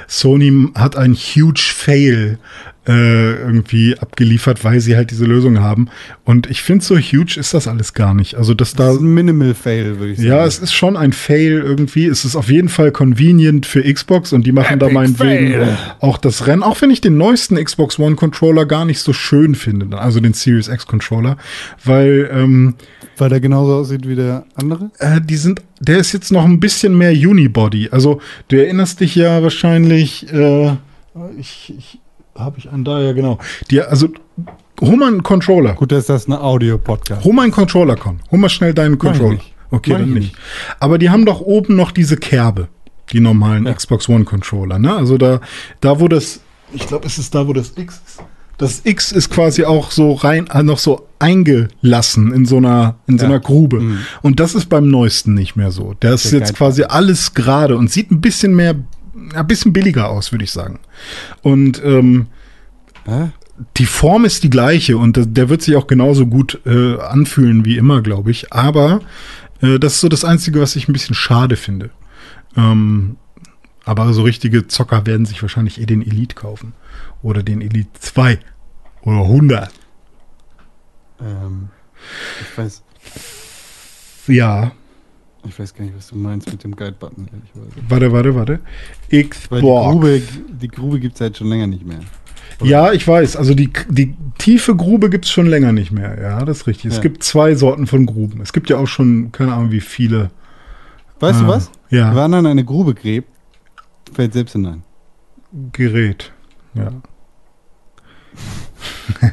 Sony hat ein huge Fail äh, irgendwie abgeliefert, weil sie halt diese Lösung haben. Und ich finde, so huge ist das alles gar nicht. Also, dass da.
Das ist ein Minimal Fail, würde ich sagen.
Ja, es ist schon ein Fail irgendwie. Es ist auf jeden Fall convenient für Xbox und die machen da
Epic
meinetwegen
Fail.
auch das Rennen. Auch wenn ich den neuesten Xbox One Controller gar nicht so schön finde, also den Series X Controller, weil ähm,
Weil der genauso aussieht wie der andere?
äh, die sind, der ist jetzt noch ein bisschen mehr Unibody. Also du erinnerst dich ja wahrscheinlich, äh, ich, ich habe ich einen da, ja genau. Die, also hol mal einen Controller.
Gut, dass das eine Audio-Podcast.
Hol mal einen Controller, Con. Hol mal schnell deinen Controller. Okay,
Mach
dann
ich
nicht.
nicht.
Aber die haben doch oben noch diese Kerbe, die normalen
Ja.
Xbox One Controller, ne? Also da, da wo das, ich glaube, es ist da, wo das X ist. Das X ist quasi auch so rein, äh, noch so eingelassen in so einer, in so
Ja.
einer Grube.
Mhm.
Und das ist beim neuesten nicht mehr so. Der ist jetzt
Geil.
quasi alles gerade und sieht ein bisschen mehr, ein bisschen billiger aus, würde ich sagen. Und ähm,
Hä?
die Form ist die gleiche und der- der wird sich auch genauso gut äh, anfühlen wie immer, glaube ich. Aber äh, das ist so das Einzige, was ich ein bisschen schade finde. Ähm, Aber so richtige Zocker werden sich wahrscheinlich eh den Elite kaufen. Oder den Elite 2. Oder 100.
Ähm, ich weiß,
Ja.
Ich weiß gar nicht, was du meinst mit dem Guide-Button, ehrlicherweise.
Warte, warte, warte.
Weil die
Xbox.
Grube, die Grube gibt es halt schon länger nicht mehr.
Ja, ich weiß. Also die, die tiefe Grube gibt es schon länger nicht mehr. Ja, das ist richtig. Es
Ja.
gibt zwei Sorten von Gruben. Es gibt ja auch schon, keine Ahnung, wie viele.
Weißt du
Ah,
was?
ja.
Wer anderen eine Grube gräbt, fällt selbst hinein.
Gerät. Ja.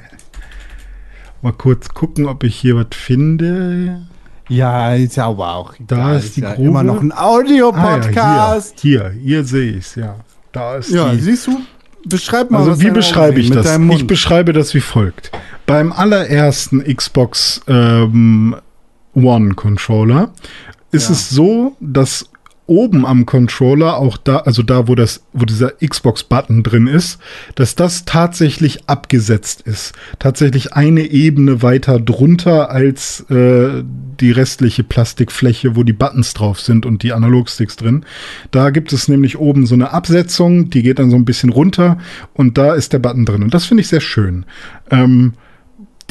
Mal kurz gucken, ob ich hier was finde.
Ja, ist ja aber auch.
Da
egal,
ist die
ja
Grube.
immer noch ein
Ah,
Audio-Podcast.
ja, hier, hier, sehe ich es, ja. Da ist
ja,
die.
siehst du? Beschreib mal,
Also wie beschreibe ich das? Ich beschreibe das wie folgt. Beim allerersten Xbox ähm, One Controller ist
Ja.
es so, dass oben am Controller auch da, also da, wo das, wo dieser Xbox-Button drin ist, dass das tatsächlich abgesetzt ist. Tatsächlich eine Ebene weiter drunter als äh, die restliche Plastikfläche, wo die Buttons drauf sind und die Analogsticks drin. Da gibt es nämlich oben so eine Absetzung, die geht dann so ein bisschen runter und da ist der Button drin. Und das finde ich sehr schön. Ähm,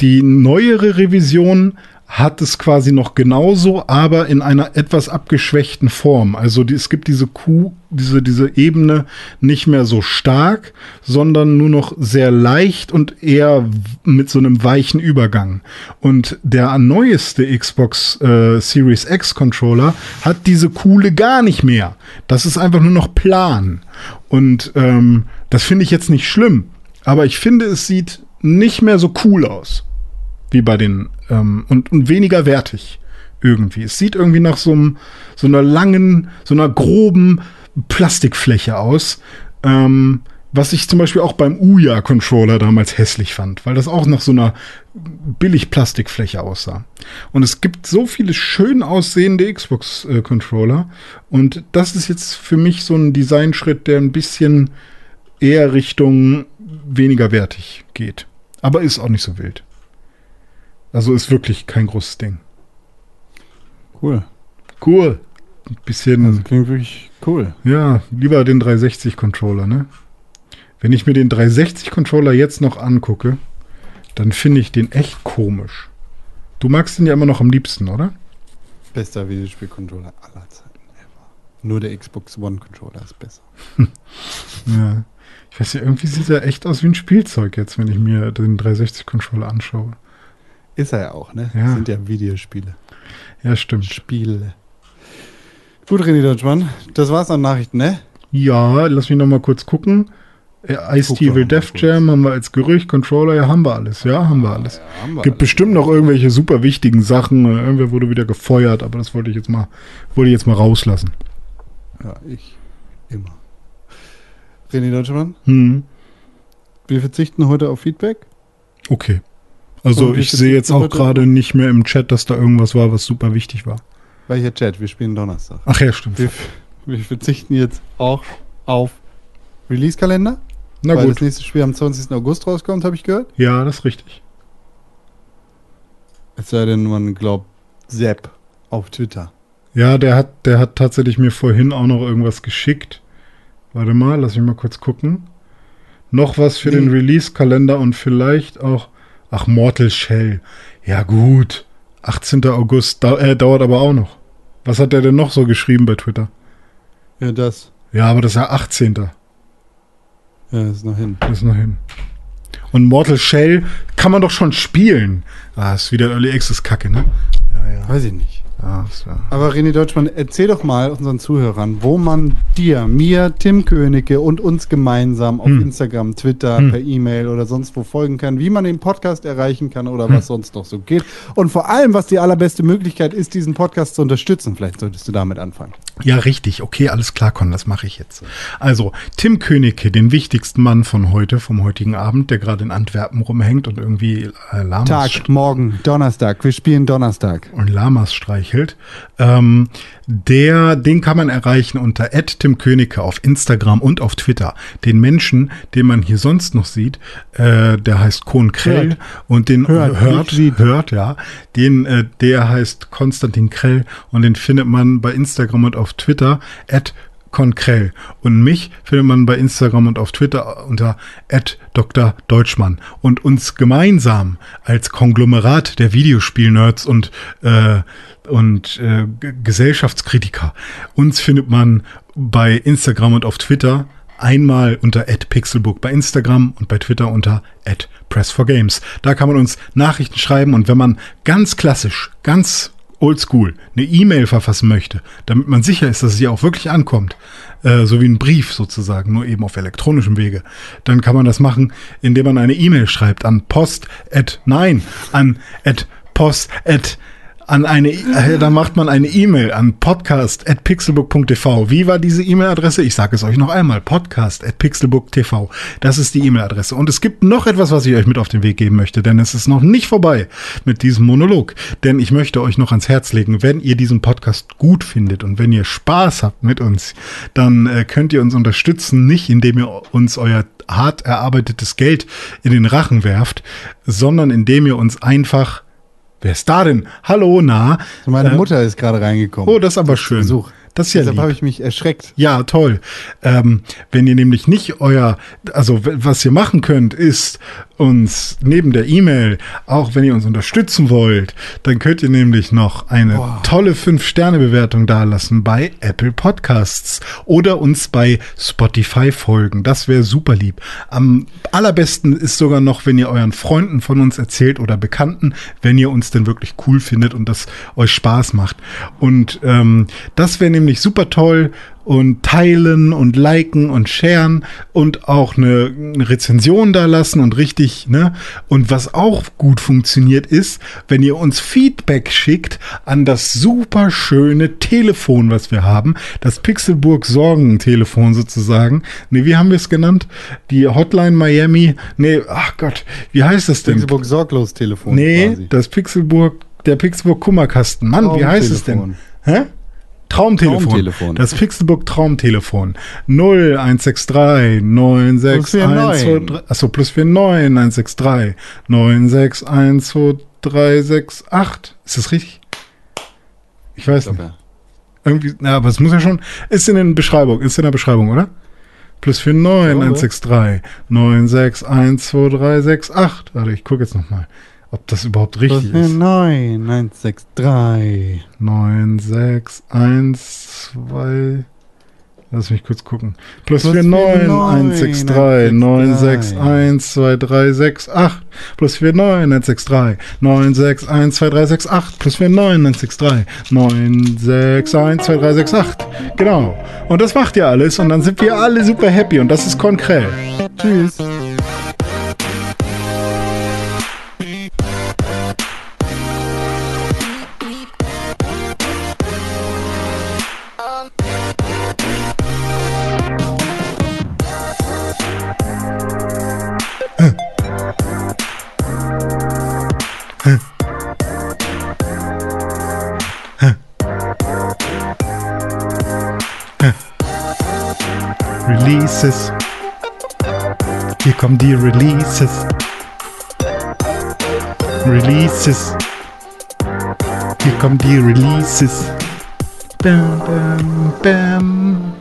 die neuere Revision hat es quasi noch genauso, aber in einer etwas abgeschwächten Form. Also die, es gibt diese Kuh, diese, diese Ebene nicht mehr so stark, sondern nur noch sehr leicht und eher mit so einem weichen Übergang. Und der neueste Xbox äh, Series X Controller hat diese Kuhle gar nicht mehr. Das ist einfach nur noch plan. Und ähm, das finde ich jetzt nicht schlimm, aber ich finde, es sieht nicht mehr so cool aus wie bei den ähm, und, und weniger wertig irgendwie. Es sieht irgendwie nach so, einem, so einer langen, so einer groben Plastikfläche aus. Ähm, was ich zum Beispiel auch beim Uya-Controller damals hässlich fand, weil das auch nach so einer Billig-Plastikfläche aussah. Und es gibt so viele schön aussehende Xbox-Controller. Und das ist jetzt für mich so ein Designschritt, der ein bisschen eher Richtung weniger wertig geht. Aber ist auch nicht so wild. Also ist wirklich kein großes Ding.
Cool.
Cool. Ein bisschen,
Also klingt wirklich cool.
ja, lieber den 360-Controller, ne? Wenn ich mir den 360-Controller jetzt noch angucke, dann finde ich den echt komisch. Du magst den ja immer noch am liebsten, oder?
Bester Videospielcontroller aller Zeiten ever. Nur der Xbox One Controller ist besser.
Ja. Ich weiß ja, irgendwie sieht er echt aus wie ein Spielzeug jetzt, wenn ich mir den 360-Controller anschaue.
Ist er ja auch, ne?
Ja.
Das sind ja Videospiele.
Ja, stimmt.
Spiele. Gut, René Deutschmann, das war's an Nachrichten, ne?
Ja, lass mich noch mal kurz gucken. Äh, Ice
Guck
T
doch
will Def. Jam haben wir als Gerücht, Controller, ja, haben wir alles. Ja, haben wir alles.
Ja, haben wir
Gibt
alles.
bestimmt noch irgendwelche super wichtigen Sachen. Äh, Irgendwer wurde wieder gefeuert, aber das wollte ich jetzt mal, wollte ich jetzt mal rauslassen.
Ja, ich. Immer. René Deutschmann,
Hm.
wir verzichten heute auf Feedback.
Okay. Also ich sehe jetzt auch gerade nicht mehr im Chat, dass da irgendwas war, was super wichtig war.
Welcher Chat? Wir spielen Donnerstag.
Ach ja, stimmt.
Wir, wir verzichten jetzt auch auf Release-Kalender,
Na
weil
gut.
das nächste Spiel am 20. August rauskommt, habe ich gehört.
Ja, das ist richtig.
Es sei denn, man glaubt Sepp auf Twitter.
Ja, der hat, der hat tatsächlich mir vorhin auch noch irgendwas geschickt. Warte mal, lass mich mal kurz gucken. Noch was für
Nee.
den Release-Kalender und vielleicht auch. Ach, Mortal Shell. Ja, gut. 18. August dau äh, dauert aber auch noch. Was hat der denn noch so geschrieben bei Twitter?
Ja, das.
Ja, aber das ist ja 18.
Ja, das ist noch hin.
Das ist noch hin. Und Mortal Shell kann man doch schon spielen. Ah, ist wieder Early Access Kacke, ne? Ja, ja.
Weiß ich nicht.
Ist ja.
Aber René Deutschmann, erzähl doch mal unseren Zuhörern, wo man dir, mir, Tim Königke und uns gemeinsam auf
Hm.
Instagram, Twitter,
Hm.
per E-Mail oder sonst wo folgen kann, wie man den Podcast erreichen kann oder
Hm.
was sonst noch so geht. Und vor allem, was die allerbeste Möglichkeit ist, diesen Podcast zu unterstützen. Vielleicht solltest du damit anfangen.
Ja, richtig. Okay, alles klar, Con, das mache ich jetzt. Also, Tim Königke, den wichtigsten Mann von heute, vom heutigen Abend, der gerade in Antwerpen rumhängt und irgendwie äh, Lamas,
Tag, morgen, Donnerstag. Wir spielen Donnerstag.
und Lamas streichelt. Ähm, der, den kann man erreichen unter Tim Königke auf Instagram und auf Twitter. Den Menschen, den man hier sonst noch sieht, äh, der heißt Kohn Krell
Hört.
und den
Hört,
hört,
sieht.
hört, ja. Den, äh, der heißt Konstantin Krell und den findet man bei Instagram und auf Twitter at Konkrell. Und mich findet man bei Instagram und auf Twitter unter Dr. Deutschmann. Und uns gemeinsam als Konglomerat der Videospielnerds und, äh, und äh, Gesellschaftskritiker, uns findet man bei Instagram und auf Twitter einmal unter @pixelbook bei Instagram und bei Twitter unter @press4games. Da kann man uns Nachrichten schreiben und wenn man ganz klassisch, ganz oldschool eine E-Mail verfassen möchte, damit man sicher ist, dass es ihr auch wirklich ankommt, äh, so wie ein Brief sozusagen, nur eben auf elektronischem Wege, dann kann man das machen, indem man eine E-Mail schreibt an post at nein, an at post at an eine, äh, da macht man eine E-Mail an podcast.pixelbook.tv. Wie war diese E-Mail-Adresse? Ich sage es euch noch einmal. podcast.pixelbook.tv. Das ist die E-Mail-Adresse. Und es gibt noch etwas, was ich euch mit auf den Weg geben möchte, denn es ist noch nicht vorbei mit diesem Monolog. Denn ich möchte euch noch ans Herz legen, wenn ihr diesen Podcast gut findet und wenn ihr Spaß habt mit uns, dann äh, könnt ihr uns unterstützen, nicht indem ihr uns euer hart erarbeitetes Geld in den Rachen werft, sondern indem ihr uns einfach Wer ist da denn? Hallo, na?
Meine
Äh,
Mutter ist gerade reingekommen.
Oh, das ist aber schön.
Besuch.
Das ist ja
Deshalb habe ich mich erschreckt.
Ja, toll. Ähm, wenn ihr nämlich nicht euer, also was ihr machen könnt, ist uns neben der E-Mail, auch wenn ihr uns unterstützen wollt, dann könnt ihr nämlich noch eine tolle 5-Sterne-Bewertung dalassen bei Apple Podcasts oder uns bei Spotify folgen. Das wäre super lieb. Am allerbesten ist sogar noch, wenn ihr euren Freunden von uns erzählt oder Bekannten, wenn ihr uns denn wirklich cool findet und das euch Spaß macht. Und ähm, das wäre nämlich super toll und teilen und liken und sharen und auch eine, eine Rezension da lassen und richtig, ne? Und was auch gut funktioniert ist, wenn ihr uns Feedback schickt an das super schöne Telefon, was wir haben, das Pixelburg Sorgentelefon sozusagen. Ne, wie haben wir es genannt? Die Hotline Miami. Nee, ach Gott, wie heißt das denn?
Pixelburg sorglos Telefon.
Nee,
quasi.
das Pixelburg, der Pixelburg Kummerkasten. Mann, wie heißt es denn? Hä? Traumtelefon.
Traumtelefon.
Das Pixelbook Traumtelefon. 0163 96123. Achso, plus 49 163 9612368. Ist das richtig? Ich weiß nicht.
Ja.
Irgendwie, na, aber es muss ja schon. Ist in der Beschreibung, ist in der Beschreibung, oder? Plus 49 163 9612368. Warte, ich gucke jetzt nochmal, ob das überhaupt richtig ist.
9, 1, 6, 3.
9, 6, 1, 2. Lass mich kurz gucken. Plus,
Plus
4, 9,
9,
1, 6, 3, 9, 6, 1, 2, 3, 6, 8. Plus 4, 9, 1, 6, 3, 9, 6, 1, 2, 3, 6, 8. Plus 4, 9, 1, 6, 3, 9, 6, 1, 2, 3, 6, 8. Genau. Und das macht ihr alles und dann sind wir alle super happy und das ist konkret.
Tschüss.
Kommen die Releases. Releases. Hier kommen die Releases. Bam, bam, bam.